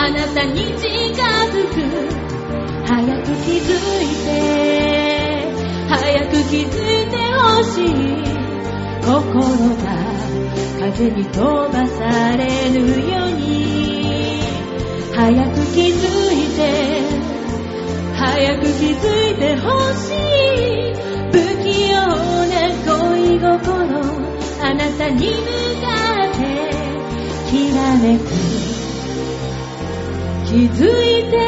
あなたに近づく早く気づいて早く気づいてほしい。心が風に飛ばされるように早く気づいて早く気づいてほしい不器用な恋心あなたに向かってきらめく。づいて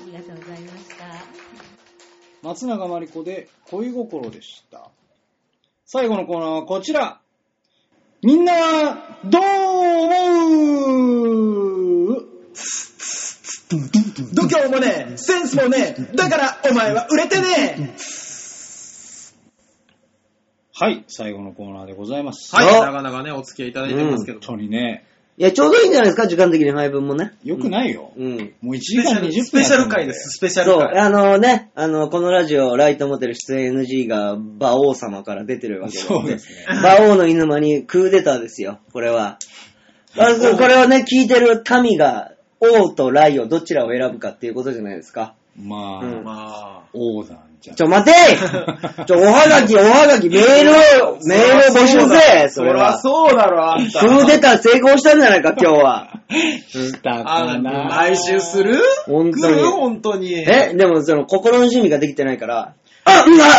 ありがとうございました。松永まりこで恋心でした。最後のコーナーはこちら。みんなはどう思う？度胸もねえ、センスもねえ、だからお前は売れてね。はい、最後のコーナーでございます。はい、なかなかね、お付き合いいただいてますけど。本当にね、いや、ちょうどいいんじゃないですか、時間的に配分もね。よくないよ。うん。もう1時間20分スペシャル回です、スペシャルそう、回。あのね、あの、このラジオ、ライトモテル出演 NG が、馬王様から出てるわけそうですね。馬王の犬間にクーデターですよ、これは。あこれをね、聞いてる民が、王とライをどちらを選ぶかっていうことじゃないですか。まあ、うんま王なんじゃちょ、待て [laughs] ちょ、おはがき、おはがき、メールを、メールを募集せそれは。そうだろ、あんクーデター成功したんじゃないか、今日は。したあかな。毎週する？本当に本当に。え、でもその、心の準備ができてないから、あ、うん、あ、あ、あ、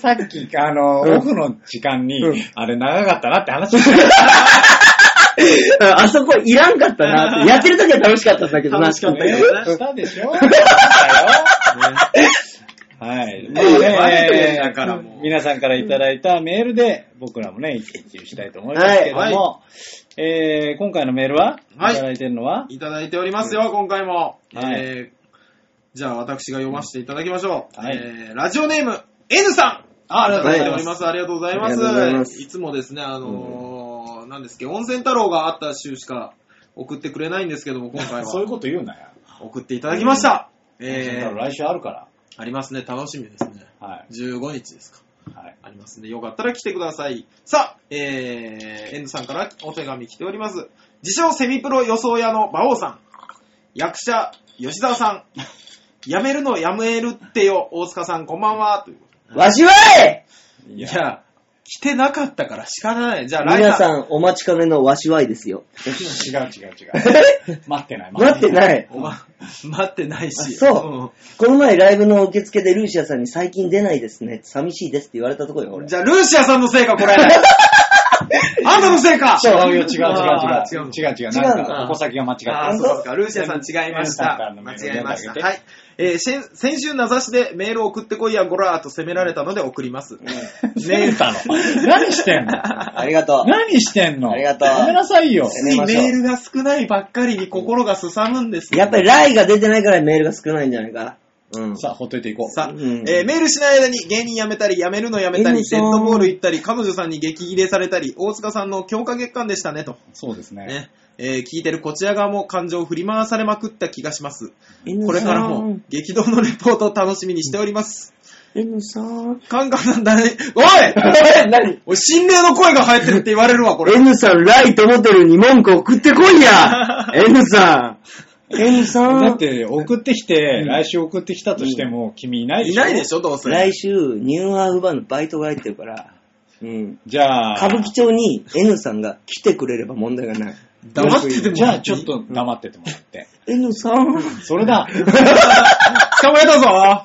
さっき、あの、うんオフの時間にうん、あれ長かったなって話してあ、あそこいらんかったなって。やってる時は楽しかったんだけどな。楽しかったけねどねしたでしょはい。バレてるんねだからもう皆さんからいただいたメールで、僕らもね、一日したいと思いますけども、はえー今回のメールは、はいいただいてるのは、いただいておりますよ、今回も。はいえーじゃあ私が読ませていただきましょう。はいえーラジオネーム、N さんあありがとうございます。ありがとうございます。いますいつもですね、あのーなんですっけど、温泉太郎があった週しか送ってくれないんですけども、今回 [laughs] そういうはこと言うなよ。送っていただきました。ええー来週あるかありますね、楽しみですね。ら。はい。15日ですか。はい。ありますんで、よかったら来てください。さあ、えー、N さんからお手紙来ております。自称セミプロ予想屋の馬王さん。役者、吉沢さん。[laughs] 辞めるのやめるってよ、大塚さん、こんばんは。というわしはいいや、来てなかったから仕方ない。じゃあ、皆ライさん。さんお待ちかねのわしわいですよ。違う違う違う。[laughs] 待ってない。待ってない。おま、待ってないし。あそうこの前ライブの受付でルーシアさんに最近出ないですね。寂しいですって言われたとこよ、じゃあ、ルーシアさんのせいか、これ。あんたのせいか違うよ、違う違う違う。違う違う違う。違うなんか、矛先が間違ってあ。そうか。ルーシアさん違いました。間違えました。はい。えー先先週名指しでメールを送ってこいや、ゴラーと責められたので送ります。メールたの。何してんの？ありがとう。何してんの？ありがとうやめなさいよ。やめましょうメールが少ないばっかりに心がすさむんです。やっぱりライが出てないからメールが少ないんじゃないか。うん。さあ、ほっといていこう。さあ、うんえーメールしない間に芸人辞めたり、辞めるの辞めたり、N さんデッドボール行ったり、彼女さんに激切れされたり、大塚さんの強化月間でしたね、と。そうですね。ね。えー聞いてるこちら側も感情を振り回されまくった気がします。N これからも激動のレポートを楽しみにしております。N さん。カンカンさんだね。おい [laughs] 何？おい、心霊の声が入ってるって言われるわ、これ。N さん、ライトモテルに文句送ってこいや !N [laughs] さん !N さんだって、送ってきて、来週送ってきたとしても、君いないでしょ？いないでしょ、どうせ。来週、ニューアーフバーのバイトが入ってるから、うん。じゃあ、歌舞伎町に N さんが来てくれれば問題がない。黙ってても。じゃあ、ちょっ。と黙っててもらって。N さん。それだ。捕まえたぞ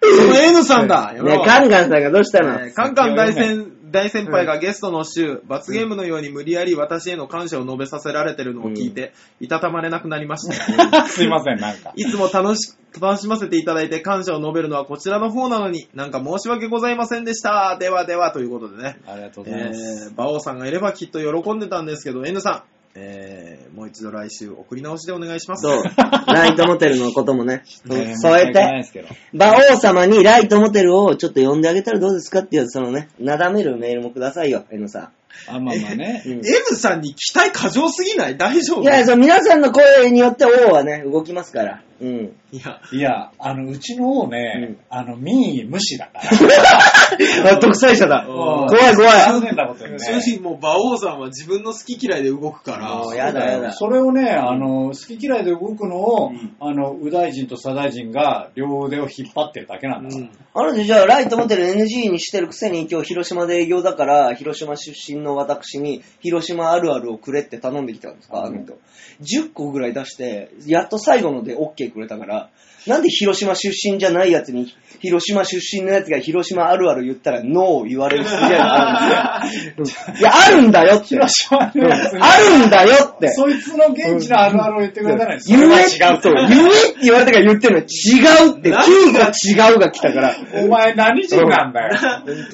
その N さんだやめねろカンカンさんがどうしたの、えーカンカン大先大先輩がゲストの週、罰ゲームのように無理やり私への感謝を述べさせられてるのを聞いて、いたたまれなくなりました。[laughs] すいません、なんか。いつも楽し、楽しませていただいて感謝を述べるのはこちらの方なのに、なんか申し訳ございませんでした。ではでは、ということでね。ありがとうごえざいます。ー、馬王さんがいればきっと喜んでたんですけど、N さん、えー、もう一度来週送り直しでお願いします。そう。ライトモテルのこともね、[laughs] ね添えて。馬王様にライトモテルをちょっと呼んであげたらどうですかっていう、そのね、なだめるメールもくださいよ、N さあ、まあまあね [laughs] ん。。うん N さんに期待過剰すぎない？大丈夫？いや、そう、皆さんの声によって王はね、動きますから。うん。いや、いや、あの、うちの王ね、あの、民意無視だから。[laughs] あ、独裁者だ。うん怖い怖い。残念なことにね。正直もう馬王さんは自分の好き嫌いで動くから、もうやだやだ。それをね、あの、好き嫌いで動くのを、うんあの、右大臣と左大臣が両腕を引っ張ってるだけなんだ。うんあの人じゃあ、ライトモテル NG にしてるくせに今日広島で営業だから、広島出身の私に広島あるあるをくれって頼んできたんですか、あの人。10個ぐらい出して、やっと最後ので OK くれたから、なんで広島出身じゃないやつに、広島出身のやつが広島あるある言ったらノーを言われる筋合いがあるんですよ。いや、あるんだよって。広島のやつにあるんだよって。そいつの現地のあるあるを言ってくれたのに、そ言え違うと。言えって言われたから言ってるのに違うって、9が違うが来たから。お前何人なんだよ。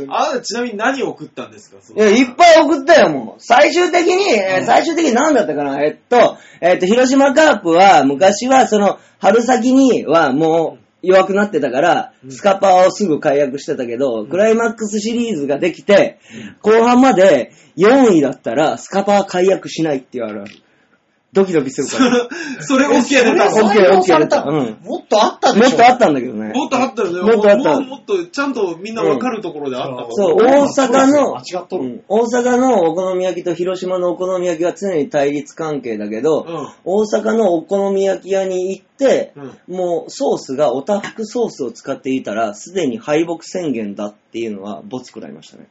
あなたちなみに何を送ったんですか？そういや、いっぱい送ったよ、もう。最終的に、えー最終的に何だったかな？えっと、えっと、広島カープは、昔は、その、春先にはもう、弱くなってたから、スカパーをすぐ解約してたけど、クライマックスシリーズができて、後半まで4位だったら、スカパー解約しないっていうあるある。ドキドキするから。[laughs] それ OK 出た。の OK 採用された。OK うん。もっとあったでしょ。もっとあったんだけどね。もっとあったよね。もっとあった。もうもっとちゃんとみんなわかるところであったそう、う。ん大阪の、間違っとる。うん。大阪のお好み焼きと広島のお好み焼きは常に対立関係だけど、うん。大阪のお好み焼き屋に行って、うん。もうソースがおたふくソースを使っていたら、すでに敗北宣言だっていうのはボツくらいましたね。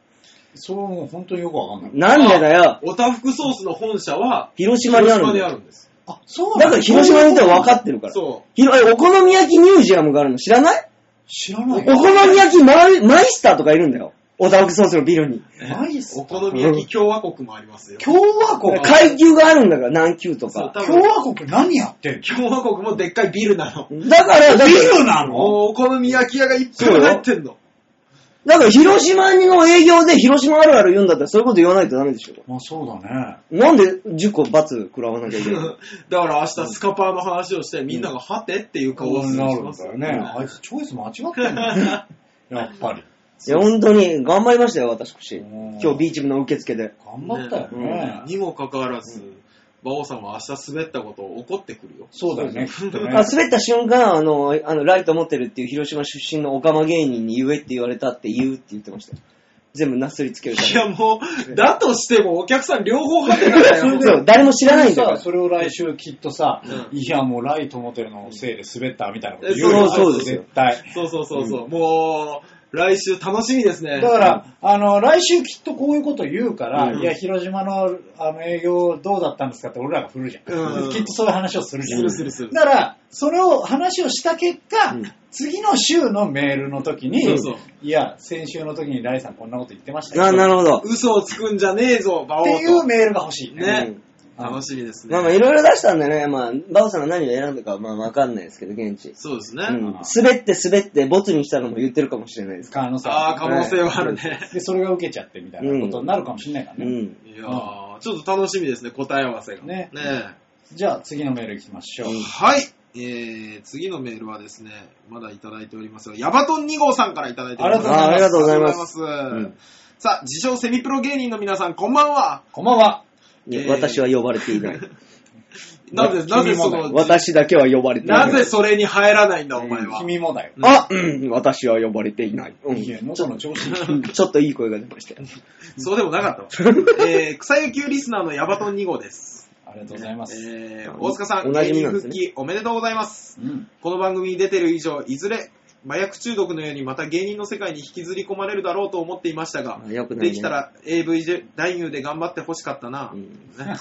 それも本当によくわかんない。なんでだよおたふくソースの本社は、広島にあるんだよ。広島にあるんです。あ、そうだから広島にいたら分かってるから。そひろえお好み焼きミュージアムがあるの知らない？知らないお好み焼きマイマイスターとかいるんだよ。オタフクソースのビルに。マジっすお好み焼き共和国もありますよ。共和国？階級があるんだから、何級とか。そう多分共和国何やってん共和国もでっかいビルなの。だから、だのビから、ルなの？おお好み焼き屋がいっぱい入ってんの。だから広島の営業で広島あるある言うんだったらそういうこと言わないとダメでしょ。まあそうだね。なんで10個罰食らわなきゃいけないの？[laughs] だから明日スカパーの話をしてみんながはてっていう顔をするなしまするんだよね。あいつチョイス間違ってんだやっぱり。いや、本当に頑張りましたよ、私。うん今日ビーチ部の受付で。頑張ったよね。にもかかわらず、馬王さんは明日滑ったことを怒ってくるよ。そうだよね、[laughs] 滑った瞬間、あの、あの、ライト持ってるっていう広島出身のオカマ芸人に言えって言われたって言うって言ってましたよ。全部なすりつけるかいら。やもう、だとしてもお客さん両方はてなんだよ。そう、[laughs] 誰も知らないんだからさ、。それを来週きっとさ、うんいやもうライトモテルのせいで滑ったみたいなことえ言うよそうそうですよ絶対。そうそうそうそう。もう、来週楽しみですね。だから、あの、来週きっとこういうこと言うから、うんいや、広島のあの営業どうだったんですかって俺らが振るじゃん。うんきっとそういう話をするじゃん。するするするだから、それを話をした結果、うん次の週のメールの時に、そうそういや、先週の時にライさんこんなこと言ってましたよ。あ、なるほど。嘘をつくんじゃねえぞ、馬王と。っていうメールが欲しい。ねうん楽しみですね。まあまあ、いろいろ出したんでね、まあ、バオさんが何を選んだかはまあわかんないですけど、現地。そうですね。うん。滑って滑って、ボツにしたのも言ってるかもしれないです。可能性ああ、可能性はあるね。で、それが受けちゃってみたいなことになるかもしれないからね。うん。いやー、ちょっと楽しみですね、答え合わせが。ねねじゃあ次のメール行きましょう。はい。えー、次のメールはですね、まだいただいておりますが、ヤバトン2号さんからいただいております。あありがとうございますありがとうございますうんさあ、自称セミプロ芸人の皆さん、こんばんは。こんばんは。いやえー私は呼ばれていない。[laughs] なぜ、なぜその、私だけは呼ばれていな。ないぜそれに入らないんだ、お前は。君もだよ。あ、うん、私は呼ばれていない。うんい [laughs] ちょっといい声が出ましたよ。[laughs] そうでもなかったわ。えー、草野球リスナーのヤバトン2号です。ありがとうございます。えー、大塚さん、おな芸人じみなんですね復帰おめでとうございます。うん。この番組に出てる以上、いずれ、麻薬中毒のようにまた芸人の世界に引きずり込まれるだろうと思っていましたが、あよくないね。できたら AV 男優で頑張ってほしかったな。うん。ね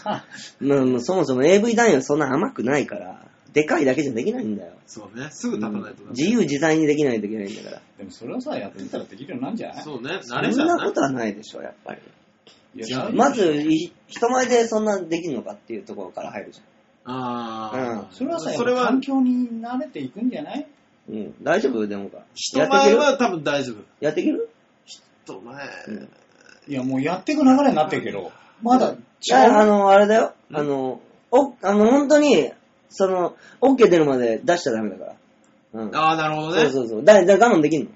[laughs] まあもうそもそも AV 男優はそんな甘くないから、でかいだけじゃできないんだよ。そうね、すぐ立たないとダメ。自由自在にできないといけないんだから。でもそれをさ、やってたらできるようになるんじゃない？そうね、そ慣れちゃうなんなことはないでしょ、やっぱり。いやまず、い人前でそんなできるのかっていうところから入るじあー。うそれはさ、それは環境に慣れていくんじゃない？ゃん。うん。大丈夫？でもか。人やっていける？前は多分大丈夫。やっていける？人前、うんいや、もうやっていく流れになってるけど、まだいや、あ違う。の、あれだよ。あの、お、あの、本当に、その、OK 出るまで出しちゃダメだから。うん。ああ、なるほどね。そうそうそう。だ、だ我慢できんの？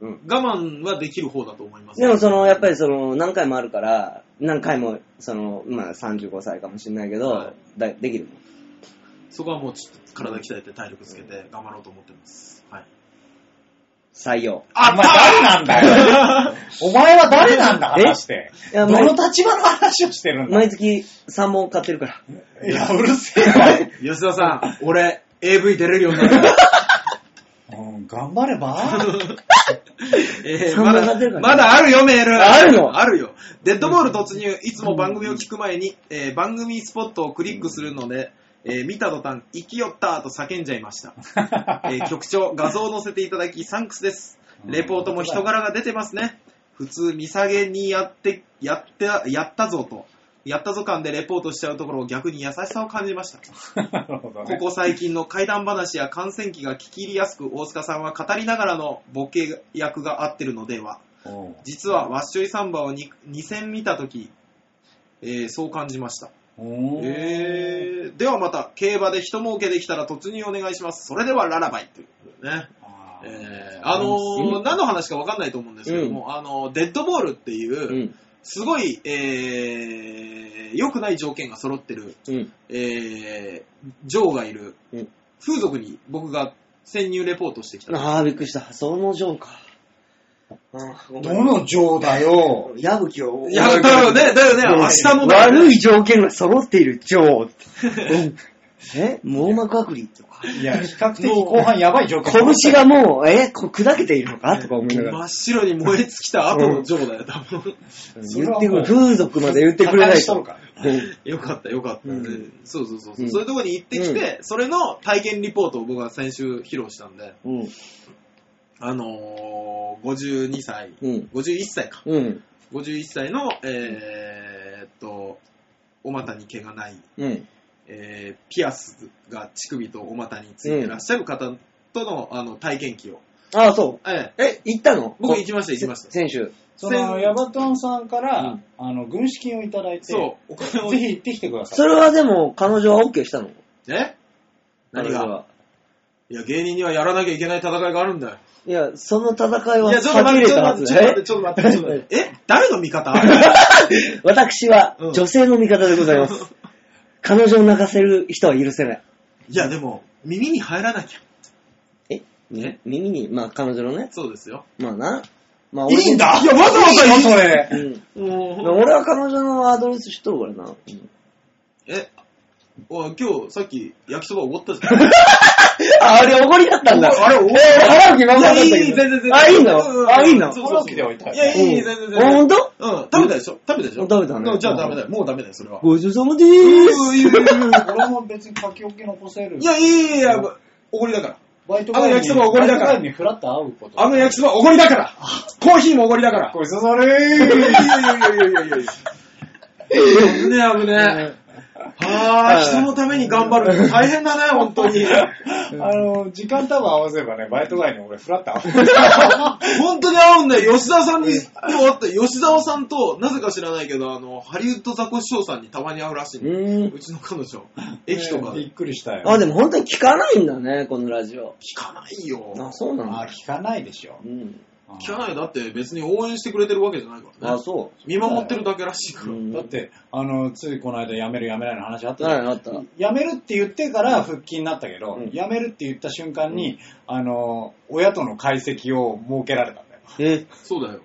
うん。我慢はできる方だと思います。でもその、やっぱりその、何回もあるから、何回も、その、まあ35歳かもしれないけど、はいだできるの。そこはもうちょっと体鍛えて体力つけて頑張ろうと思ってます。はい。採用。お前誰なんだよ。お前は誰なんだ、え？話して。いや、ど毎の立場の話をしてるんだ？毎月3本買ってるから。いや、うるせえわ。吉田さん、俺、AV 出れるようになった。うん頑張れば？[laughs] えー三まだ、本買ってるからまだあるよ、メール。あるの？あるよ。デッドボール突入、いつも番組を聞く前に、えー番組スポットをクリックするので、えー見た途端、生きよったと叫んじゃいました。[laughs] えー局長、画像を載せていただき、サンクスです。レポートも人柄が出てますね。普通、見下げにやって、やって、やったぞと、やったぞ感でレポートしちゃうところを逆に優しさを感じました。[laughs] ね。ここ最近の怪談話や感染期が聞き入りやすく、大塚さんは語りながらのボケ役が合ってるのでは。実はワッショイサンバを 2, 2戦見たとき、えーそう感じました。えーではまた、競馬で一儲けできたら突入お願いします。それではララバイということでね。えーあのー何の話かわかんないと思うんですけども、あのーデッドボールっていう、うん。すごい、えー良くない条件が揃ってる、うん。えー、ジョーがいる、うん風俗に僕が潜入レポートしてきた。ああ、びっくりした。そのジョーか。どの情だよ。矢吹を。いや、だよね、だよね、明日のだよね悪い条件が揃っているジョーって。うん [laughs] え？網膜剥離とか。いや、比較的後半やばい状況。拳がもう、え？こう砕けているのか？とか思いながら。真っ白に燃え尽きた後のジョーだよ、多分。[laughs] 言ってくる。風俗まで言ってくれないと。よかった、よかった、うんそうそうそう。うんそういうところに行ってきて、それの体験リポートを僕は先週披露したんで、うん。あのー、52歳、うん。51歳か。うん。51歳の、えーっと、お股に毛がない、うん。えーピアスが乳首とお股についてらっしゃる方との,、あの体験記を。ああ、そえう。え、行ったの？僕行きました行きました選手。その、ヤバトンさんから、うんあの、軍資金をいただいて、そう、お金を。ぜひ行ってきてください。それはでも、彼女は OK したの？え？何が？いや、芸人にはやらなきゃいけない戦いがあるんだよ。いや、その戦いいはや、ちょっと待って、ちょったと待って、ちょっと待って、ちょっと待って、ちょっと待って。え？誰の味方？[laughs] 私はうん女性の味方でございます。[laughs] 彼女を泣かせる人は許せない。いや、でも、耳に入らなきゃ。え？え？耳に、まあ彼女のね、そうですよ。まあな。まあいいんだ？いやわざわざいいのそれ。うん。も俺は彼女のアドレス知っとるからな。うんえ、おい今日さっき焼きそばおごったじゃん。[laughs] あ、あれおごりだったんだ。あれおごりえー、払う気満々だったけど。いやいい全然全然あ、いいうんのあ、いいの？そいたよいや、いい、全然全然。ほんとうん、食べたでしょ？食べたでしょ？食べたねうんじゃあダメだよ。もうダメだよ、それは。ごちそうさまでーす。いやい俺も別に書き置き残せる。いや、いやいや、おごりだから。バイトあの焼きそばおごりだからバイト帰りにフラッと会うこと。あの焼きそばおごりだから。コーヒーもおごりだから。ごちそうさまでいやいやいやいやいやいやいや。危ねえ危ねえ。はあ、人のために頑張るの大変だね、本当に。あの、時間多分合わせればね、バイト帰りに俺フラッと会う。[laughs] 本当に会うんだよ。吉沢さんに、会って、吉沢さんと、なぜか知らないけど、あの、ハリウッドザコシショウさんにたまに会うらしいん。うちの彼女。駅とかで。びっくりしたよ。あ、でも本当に聞かないんだね、このラジオ。聞かないよ。あ、そうなんあだ。聞かないでしょ。うん。聞かない。だって別に応援してくれてるわけじゃないからあ、ね。そ見守ってるだけらしいかう。ら。うんだって、あの、ついこの間辞める辞めないの話あったじゃんった。辞めるって言ってから復帰になったけど、うん辞めるって言った瞬間に、あの、親との解析を設けられたんだよ。え、そうだよ。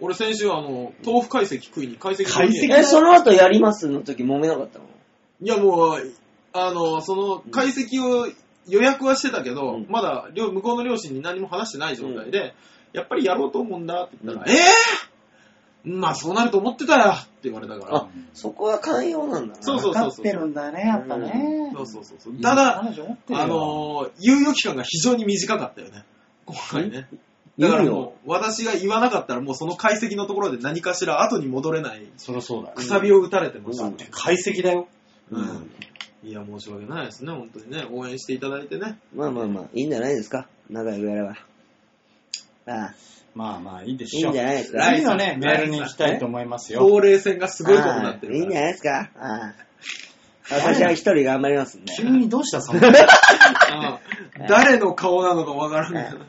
俺先週、あの、豆腐解析食いに解析解析え、その後やりますの時揉めなかったの？いやもう、あの、その解析を予約はしてたけど、うんまだ両向こうの両親に何も話してない状態で、やっぱりやろうと思うんだって言ったら、うんえぇ、まあそうなると思ってたよって言われたからあ。、そこは寛容なんだな。そうそう分かってるんだね、やっぱね。そうそうそうそう。ただ、あのー猶予期間が非常に短かったよね。今回ね。だ。からもう、私が言わなかったらもうその解析のところで何かしら後に戻れないそりゃそうだよ。くさびを打たれてました。だって解析だよ。うんいや、申し訳ないですね、本当にね。応援していただいてね。まあまあまあ、いいんじゃないですか。仲良くやれば。ああ、まあまあいいでいしょう。いんじゃないですか？次のね、メールに行きたいと思いますよ。ほうれい線がすごいことになってるああいいんじ。ゃないですか？ああ私は一人頑張りますんで。急にどうしたその？ああ誰の顔なのかわからんけど。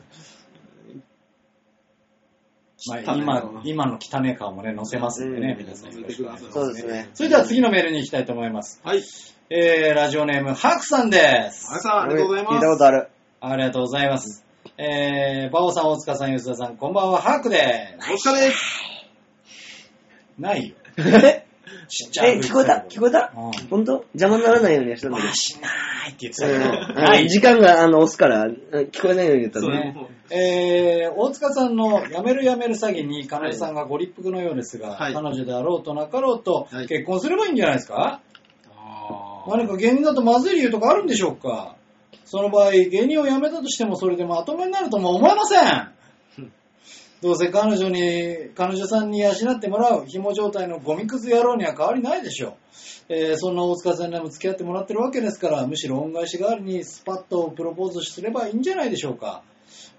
まあ、今、今の汚い顔もね、載せますんでね、うん皆さんよろしくお願いします。そうですね。それでは次のメールに行きたいと思います。はい。えー、ラジオネーム、ハクさんです。あさん、ありがとうございます。聞いたことある。ありがとうございます。えー、バオさん、大塚さん、吉田さん、こんばんは、ハクでお疲れです。す。ないよ。[laughs] え、ちっちゃい。聞こえた聞こえた？うん。本当？邪魔にならないようにはしたんだけどわ。しないって言ってたうんけど。あない。の時間があの押すから、うん聞こえないように言ったのね。ね。えー、大塚さんの辞める辞める詐欺に、彼女さんがご立腹のようですが、はい彼女であろうとなかろうと、はい結婚すればいいんじゃないですか？あ何か芸人だとまずい理由とかあるんでしょうか？その場合、芸人を辞めたとしてもそれでまともになるとも思えませんどうせ彼女に、彼女さんに養ってもらう紐状態のゴミくず野郎には変わりないでしょう。えーそんな大塚さんにも付き合ってもらってるわけですから、むしろ恩返し代わりにスパッとプロポーズすればいいんじゃないでしょうか。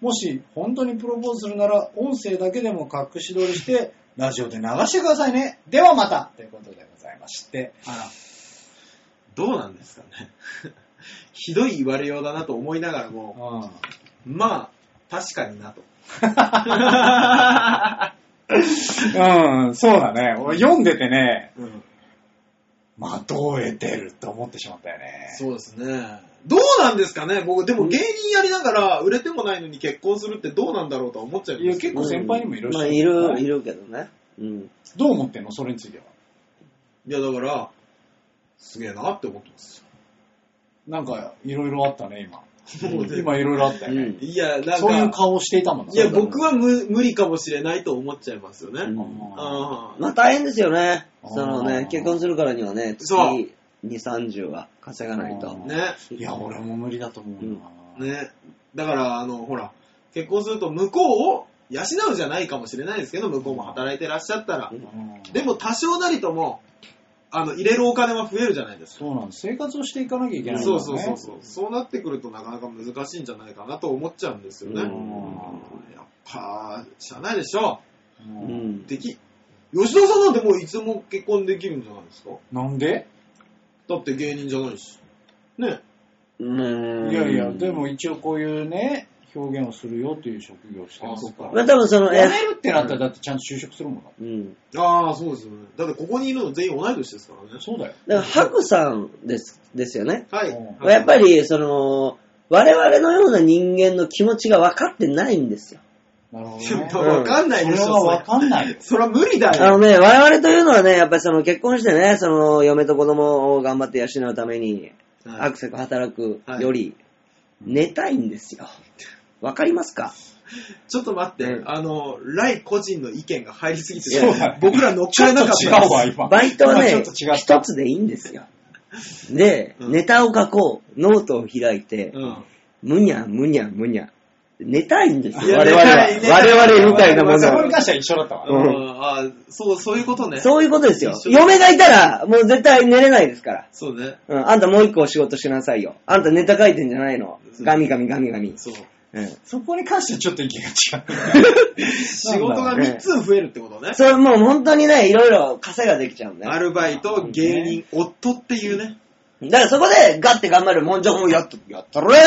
もし本当にプロポーズするなら、音声だけでも隠し撮りして、ラジオで流してくださいね。ではまたということでございまして。どうなんですかね。ひどい言われようだなと思いながらも、うんまあ、確かになと。うん、そうだね。俺読んでてね、うんまとえてると思ってしまったよね。そうですね。どうなんですかね？僕、でも芸人やりながら売れてもないのに結婚するってどうなんだろうとは思っちゃいいや、ます結構先輩にもいるし、まあ、いる、いるけどね。うん。どう思ってんの？それについては。いや、だから、すげえなって思ってますなんか、いろいろあったね、今。今いろいろあったよね。うんいや、なんか、そういう顔していたもんいや、僕は無無理かもしれないと思っちゃいますよね。うんああまあ大変ですよね。そのね、結婚するからにはね、月そう2、30は稼がないと。ね。いや、俺も無理だと思うな。ね。だから、あの、ほら、結婚すると向こうを養うじゃないかもしれないですけど、向こうも働いてらっしゃったら。でも多少なりとも、あの、入れるお金は増えるじゃないですか。そうなんです。生活をしていかなきゃいけないそうからね。そうそうそう。そうなってくるとなかなか難しいんじゃないかなと思っちゃうんですよね。うんやっぱ、しゃあないでしょ。ううんん。でき、吉田さんなんてもういつでも結婚できるんじゃないですか？なんで？だって芸人じゃないし。ね。うん。いやいや、でも一応こういうね、表現をするよという職業をしてるあそっかまあ多分その、辞めるってなったらだってちゃんと就職するもんだ。うん。ああ、そうですよね。だってここにいるの全員同い年ですからね。そうだよ。だから、ハクさんです、ですよね。はい。やっぱり、その、我々のような人間の気持ちが分かってないんですよ。なるほどね。[laughs] わかんないでしょ。それはわかんないよ。それは無理だよ。あのね、我々というのはね、やっぱりその結婚してね、その嫁と子供を頑張って養うために、はいアクセク働くより、寝たいんですよ。わかりますか？ちょっと待って、うんあの、ライ個人の意見が入りすぎてて、そうだね僕ら乗っちょっとかれなかった違うわ、今。バイトはね今ちょっ、と違った一つでいいんですよ。で、うんネタを書こう、ノートを開いて、うん。むにゃむにゃむにゃ。寝たいんですよ、我々は。寝たい寝たい我々みたいなも。そこに関しては一緒だったわ。うんうんあそう、そういうことね。そういうことですよ。一緒嫁がいたら、もう絶対寝れないですから。そうね。うん、あんたもう一個仕事しなさいよ。あんたネタ書いてんじゃないの。ガミガミガミガミ。そう。うん。そこに関してはちょっと意見が違う。[laughs] 仕事が3つ増えるってことね。それもう本当にね、いろいろ稼ができちゃうんだよ。アルバイト、芸人、夫っていうね。だからそこでガッて頑張る、もうじゃあもうやっと、やったろイ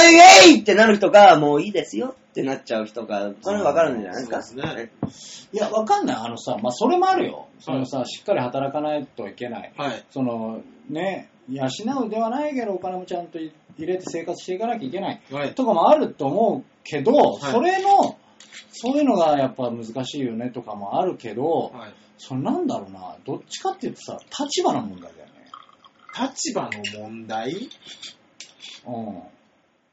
エイってなる人が、もういいですよってなっちゃう人が、それ分かるんじゃない？ですか。そうですいや、わかんない。あのさ、まあ、それもあるよ。そのさ、しっかり働かないといけない。はい。その、ね、養うではないけど、お金もちゃんと入れて生活していかなきゃいけない。はい。とかもあると思うけど、はいそれの、そういうのがやっぱ難しいよねとかもあるけど、はい。それなんだろうな、どっちかっていうとさ、立場の問題だよね。立場の問題？うん。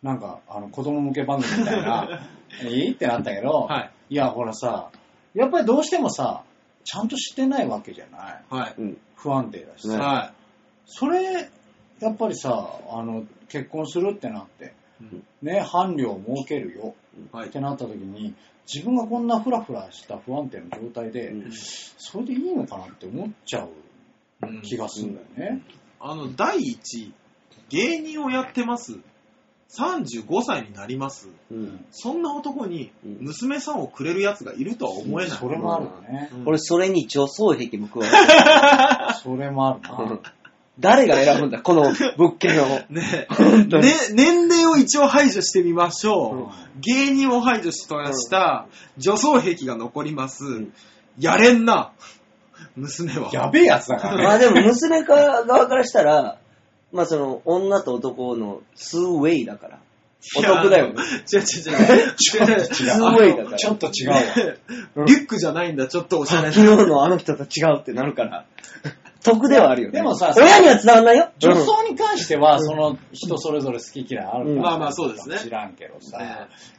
なんか、あの、子供向け番組みたいな、[laughs] いいってなったけど、はい。いや、ほらさ、やっぱりどうしてもさ、ちゃんとしてないわけじゃない。はい。うん。不安定だしさ。ねはそれ、やっぱりさ、あの、結婚するってなって、うんね、伴侶を設けるよい。はいっ。てなった時に、自分がこんなフラフラした不安定な状態で、うんそれでいいのかなって思っちゃううん気がするんだよね。あの、第一、芸人をやってます。35歳になります。うん。そんな男にうん娘さんをくれる奴がいるとは思えない。それもあるよね。うん俺、それに女装壁も加わる。[laughs] それもあるな。[laughs] 誰が選ぶんだ、この物件を。ね本当にね、年齢を一応排除してみましょう。うん芸人を排除したした女装壁が残ります。んやれんな、娘は。やべえやつだからね。まあでも、娘側からしたら、まあその、女と男のツーウェイだから。お得だよね。違う違う違う。ちょっと違う。ツーウェイだから。ちょっと違うリュックじゃないんだ、ちょっとおしゃれ昨な。日のあの人と違うってなるから。得ではあるよね。でもさ親には伝わんないよ。女装に関しては、その人それぞれ好き嫌いあるから、うん。まあまあそうですね。知らんけどさ、ね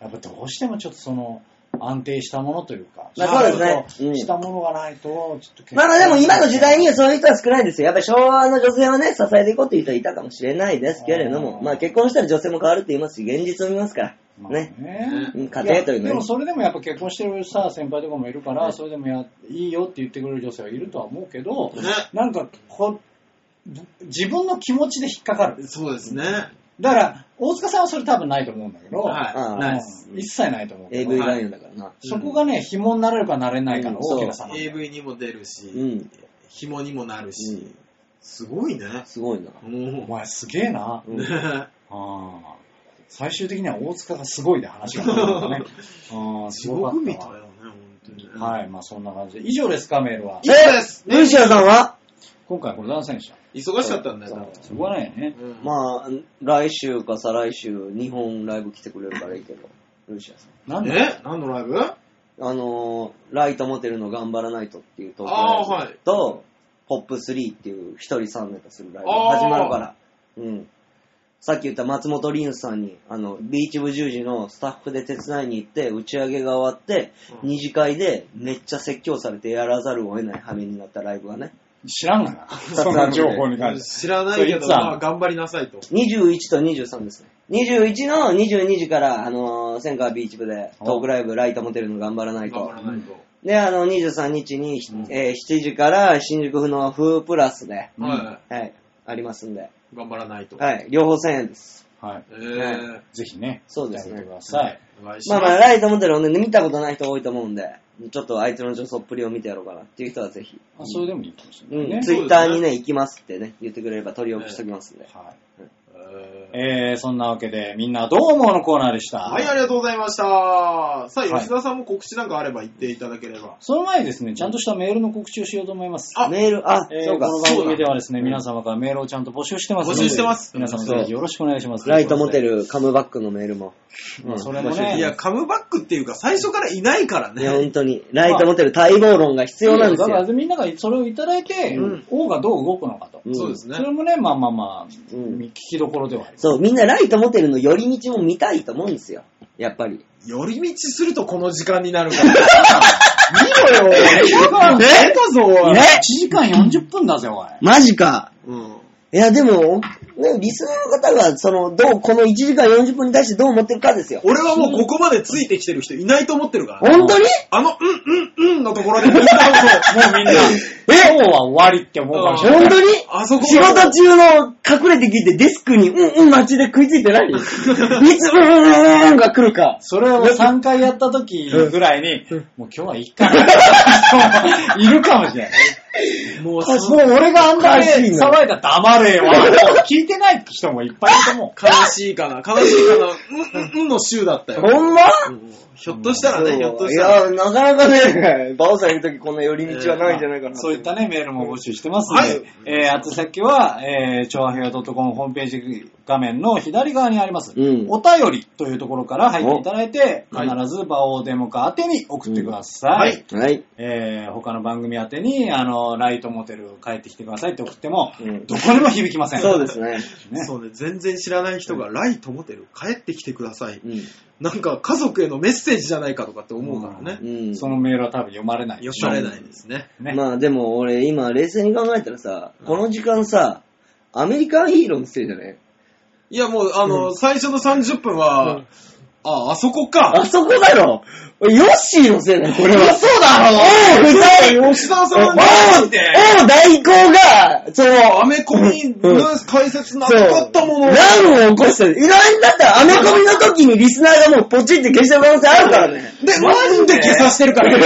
やっぱどうしてもちょっとその、安定したものというか、まあそうですね。したものがないと、ちょっとまあまあでも今の時代にはそういう人は少ないですよ。やっぱり昭和の女性はね、支えていこうっていう人はいたかもしれないですけれども、うん。まあ結婚したら女性も変わるって言いますし、現実を見ますから。まあね。家庭というのでもそれでもやっぱ結婚してるさ、先輩とかもいるから、それでもやいいよって言ってくれる女性はいるとは思うけど、ねなんかこ自分の気持ちで引っかかる。そうですね。だから、大塚さんはそれ多分ないと思うんだけど、はい。一切ないと思う。AV 男優だからな。そこがね、紐になれるかなれないかの大きな差なん AV にも出るし、うん。紐にもなるし、うんすごいね。すごいな。おも前すげえな。うんああ最終的には大塚がすごいで話が来るんだね。あ [laughs] あすすごかったわごく見たよね、本当にね。はい、まあそんな感じで。以上ですか、メールは。以上ですルーシアさんは今回これ男性でした。忙しかったんだよ、多分しょうがないよね。うんまあ、来週か再来週、2本ライブ来てくれるからいいけど、ルーシアさん。なんで？え？何のライブ？あのー、ライトモテルの頑張らないとっていうトークあーはいライブと、ポップ3っていう一人3ネタするライブが始まるから。うん。さっき言った松本凛さんに、あの、ビーチ部10時のスタッフで手伝いに行って、打ち上げが終わって、うん二次会でめっちゃ説教されてやらざるを得ない羽目になったライブがね、知らんがな。[laughs] その情報に関して。知らないけど、まあ頑張りなさいと。21と23ですね。21の22時から、あのー、千川ビーチ部でトークライブ、ライトモテるの頑張らないと頑張。らないと。で、あの、23日に、えー7時から新宿府の風プラスで、ははい、ありますんで、い。頑張らないと。はい、両方1000円です。はい。えー、ぜひね、そうですね見てください。お願いします。まあまあ、ライトモテルをね、見たことない人多いと思うんで、ちょっとあいつの女装っぷりを見てやろうかなっていう人はぜひ、あそれでもいいかもしれうん、ないね。ツイッターにね、行きますってね、言ってくれれば取り置きしときますんで。はい。えーえー、そんなわけで、みんなどう思うのコーナーでした。はい、ありがとうございました。さあ、はい吉田さんも告知なんかあれば言っていただければ。その前にですね、ちゃんとしたメールの告知をしようと思います。あメール、あ、えーそうかこの。番組ではですね、皆様からメールをちゃんと募集してますので募集してます皆様ぜひよろしくお願いします。ライトモテるカムバックのメールも。まあそれもねいや、カムバックっていうか、最初からいないからいや、ね。本当に。ライトモテる待望論が必要なんですだからよ。みんながそれをいただいて、うん王がどう動くのかと。うんそうですねそ。れもね、まあまあまあ、うん聞きどころではあります。そう、みんなライトモテるの寄り道も見たいと思うんですよ。やっぱり。寄り道するとこの時間になるから。[laughs] 見ろよ、え出たぞ、おい。ね1時間40分だぜ、おい。マジか。うん。いや、でも、ね、リスナーの方が、その、どう、この1時間40分に対してどう思ってるかですよ。俺はもうここまでついてきてる人いないと思ってるからね。本当に？あの、うん、うん、うんのところでみんな、[laughs] そう、もうみんな、今日は終わりって思うかもしれない。本当に？あそこ仕事中の隠れてきてデスクに、うんうん待ちで食いついてない [laughs] いつ、うんうんうんが来るか。それを3回やった時ぐらいに、もう今日はいいかな。[laughs] いるかもしれない。もうもう俺があんだけおかしいな騒いだら黙れよ。[laughs] 聞いてない人もいっぱいいると思う。悲しいかな、悲しいかな、うん、うん、うんの週だったよ。ほんま？うんひょっとしたらね、ひょっといしたら。や、なかなかね、バオさんいるときこんな寄り道はないんじゃないかな。そういったね、メールも募集してますので、はいえー、宛先は、えー、超和平洋 .com ホームページ画面の左側にあります、うんお便りというところから入っていただいて、お必ずバオデモカ宛てに送ってください。うんはいはい。えー、他の番組宛てに、あの、ライトモテル帰ってきてくださいって送っても、うんどこにも響きません。そうですね。ね。そうね、全然知らない人が、ライトモテル、帰ってきてください。うん。なんか家族へのメッセージじゃないかとかって思うからね。うん。そのメールは多分読まれないでしょ。よくれないですね。ね。まあでも俺今冷静に考えたらさ、この時間さ、アメリカンヒーローのせいじゃね？いやもう、あの、最初の30分は、あ、あそこか。あそこだろヨッシーのせいだよ、これは。そうだろおう、二人吉田さんマジでおう、大行が、その、アメコミの解説なかったもの。乱を起こしてる。意外にだったらアメコミの時にリスナーがもうポチって消してる可能性あるからね。で、なんで消さしてるから。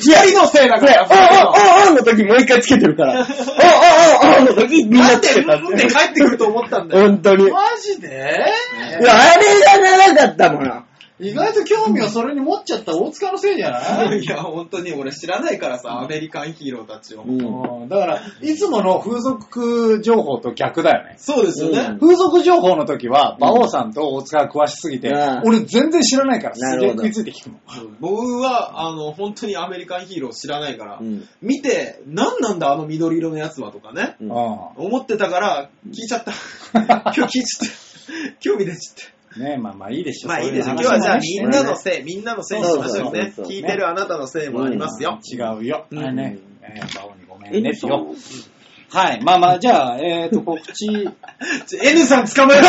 左のせいだから。おおおおの時もう一回つけてるから。おおおおの時みんななんつで、けたって。なんで帰ってくると思ったんだよ。本当に。いや、マジであれが長かったもん。意外と興味をそれに持っちゃった大塚のせいじゃない？[laughs] いや、本当に俺知らないからさ、アメリカンヒーローたちを。うんうんだから、いつもの風俗情報と逆だよね。そうですよね。うん風俗情報の時は、馬王さんと大塚が詳しすぎて、うん俺全然知らないから、すげえ食いついて聞くの。僕は、あの、本当にアメリカンヒーロー知らないから、うん見て、何なんだあの緑色のやつはとかね、うんう思ってたから、聞いちゃった。[laughs] 今日聞いちゃった。興味出ちゃった。ん。ねまあまあいいでしょ。まあいいですよ。そう今日はじゃあみんなのせい、みんなのせいにしましょうね聞いてるあなたのせいもありますよ。違うよ。うんあれね、えー、馬王にごめんねってよ。はい。まあまあ、じゃあ、えっ、と、告知。[laughs] N さん捕まえろ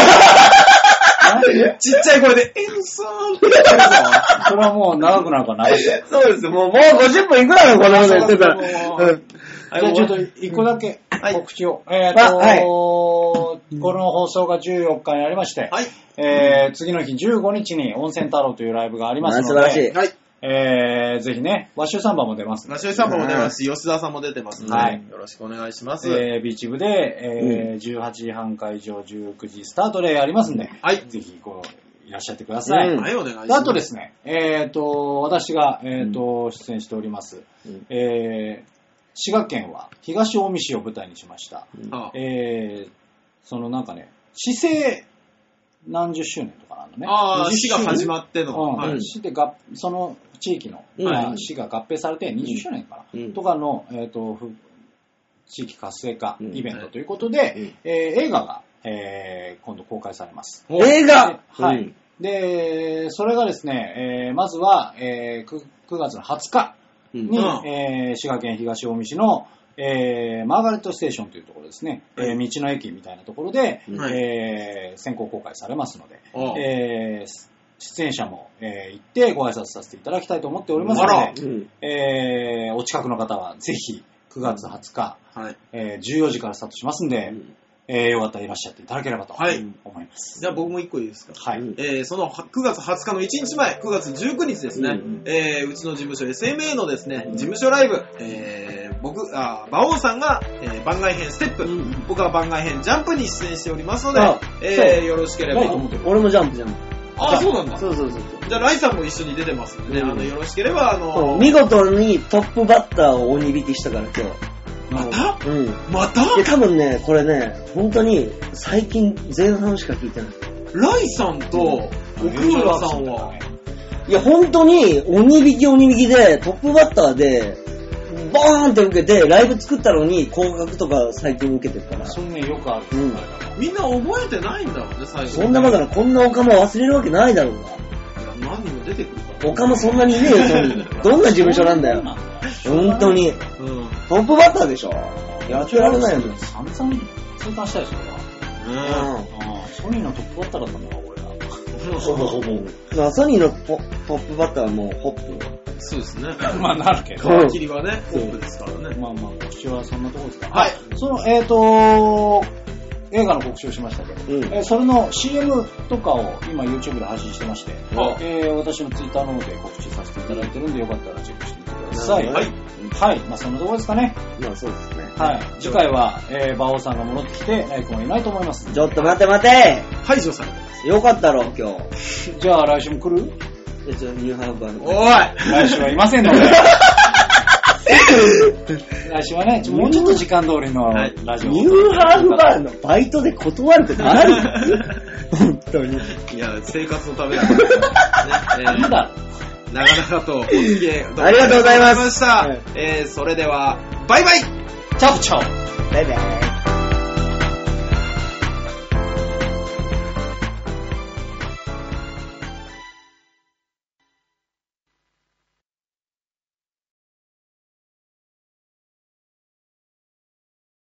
ちっちゃい声で、N さんって言ってるぞ。それはもう長くなるから流して。そうです。もう、もう50分いくらのこんなこと言ってたら。じゃあちょっと一個だけはい告知を。えっ、と、あはいこの放送が14日にありまして、はい。えー次の日15日に温泉太郎というライブがありますので、素晴らしい。はい。えーぜひね、ワッシュサンバも出ますのでナショイさんも出ますし、吉田さんも出てますので、はいよろしくお願いします。えービーチ部で、えー18時半会場、19時スタートでやりますんで、はい。ぜひこういらっしゃってください。うんはい、お願いします。であとですね、えっ、と、私が、えっ、と、出演しております、うんえー滋賀県は東近江市を舞台にしました。あ。えーそのなんかね、市政何十周年とかなのね。あー、20死が始まっての。うん。はい。市でがその地域の、うん。まあ市が合併されて20周年かな、うん。とかの、えー、とふ地域活性化うん。イベントということで、うん。えー映画が、えー今度公開されます。映画？はい。うん。で、それがですね、えーまずは、えー 9, 9月の20日。うんに、うん。えー滋賀県東近江市の、えー、マーガレットステーションというところですね、えー道の駅みたいなところで、はい。えー先行公開されますので、えー出演者も、えー行ってご挨拶させていただきたいと思っておりますので、うん。えーお近くの方はぜひ9月20日、はい。えー14時からスタートしますんで、えーよかったらいらっしゃっていただければとはい思います。じゃあ僕も一個いいですか？はい。うんえーその9月20日の1日前、9月19日ですね、うんえーうちの事務所 SMA のですね、事務所ライブ、えー僕、あ、馬王さんが、えー番外編ステップ、うん僕は番外編ジャンプに出演しておりますのであ、えーよろしければ。俺もジャンプジャンプ。あ、そうなんだ。そうそうそうじゃあ、ライさんも一緒に出てますんでね、うんあの、よろしければ、あ。の、見事にトップバッターを鬼引きしたから今日。また？うん。また？で、多分ね、これね、本当に最近前半しか聞いてない。ライさんと奥村さんは、いや、本当に鬼引き鬼引きでトップバッターで、ボーンって受けて、ライブ作ったのに高額とか最近受けてるから。そんね、よくある。うんみんな覚えてないんだろうね、最初。そんなバカな、こんなオカマ忘れるわけないだろうが。何人も出てくるから。オカマそんなにいねえよ、[laughs] そんなどんな事務所なんだよ。本当に。うん。トップバッターでしょ。やってられないよ。散々痛感したでしょ、俺は。うん。ああソニーのトップバッターだったのか、俺ら。ほぼほぼ。まあ、ソニーのポトップバッターはもうホップ。そうですね。[laughs] まあ、なるけど。うん皮切りはね、ホープですからね。まあまあ、告知はそんなところですか。はい。その、えっ、と映画の告知をしましたけど、うんえーそれの CM とかを今 YouTube で配信してまして、あえー私の Twitter の方で告知させていただいてるんで、よかったらチェックしてみてください。はい。はい。まあ、そんなところですかね。まあ、そうですね。はい。次回は、えー、馬王さんが戻ってきて、ライ君はいないと思います。ちょっと待て待て排除されてます。よかったろ、今日。じゃあ来週も来る？えちょ、ニューハーフバーおの。い来週はいませんので。[laughs] 来週はね、もうちょっと時間通りのはいラジオをニューハーフバーのバイトで断ることある？[laughs] 本当に。いや、生活のためだから、[laughs] ね。えーいいだ長々とお付き合いありがとうございますありがとうございました。はいえーそれでは、バイバイチャオチャオバイバイ。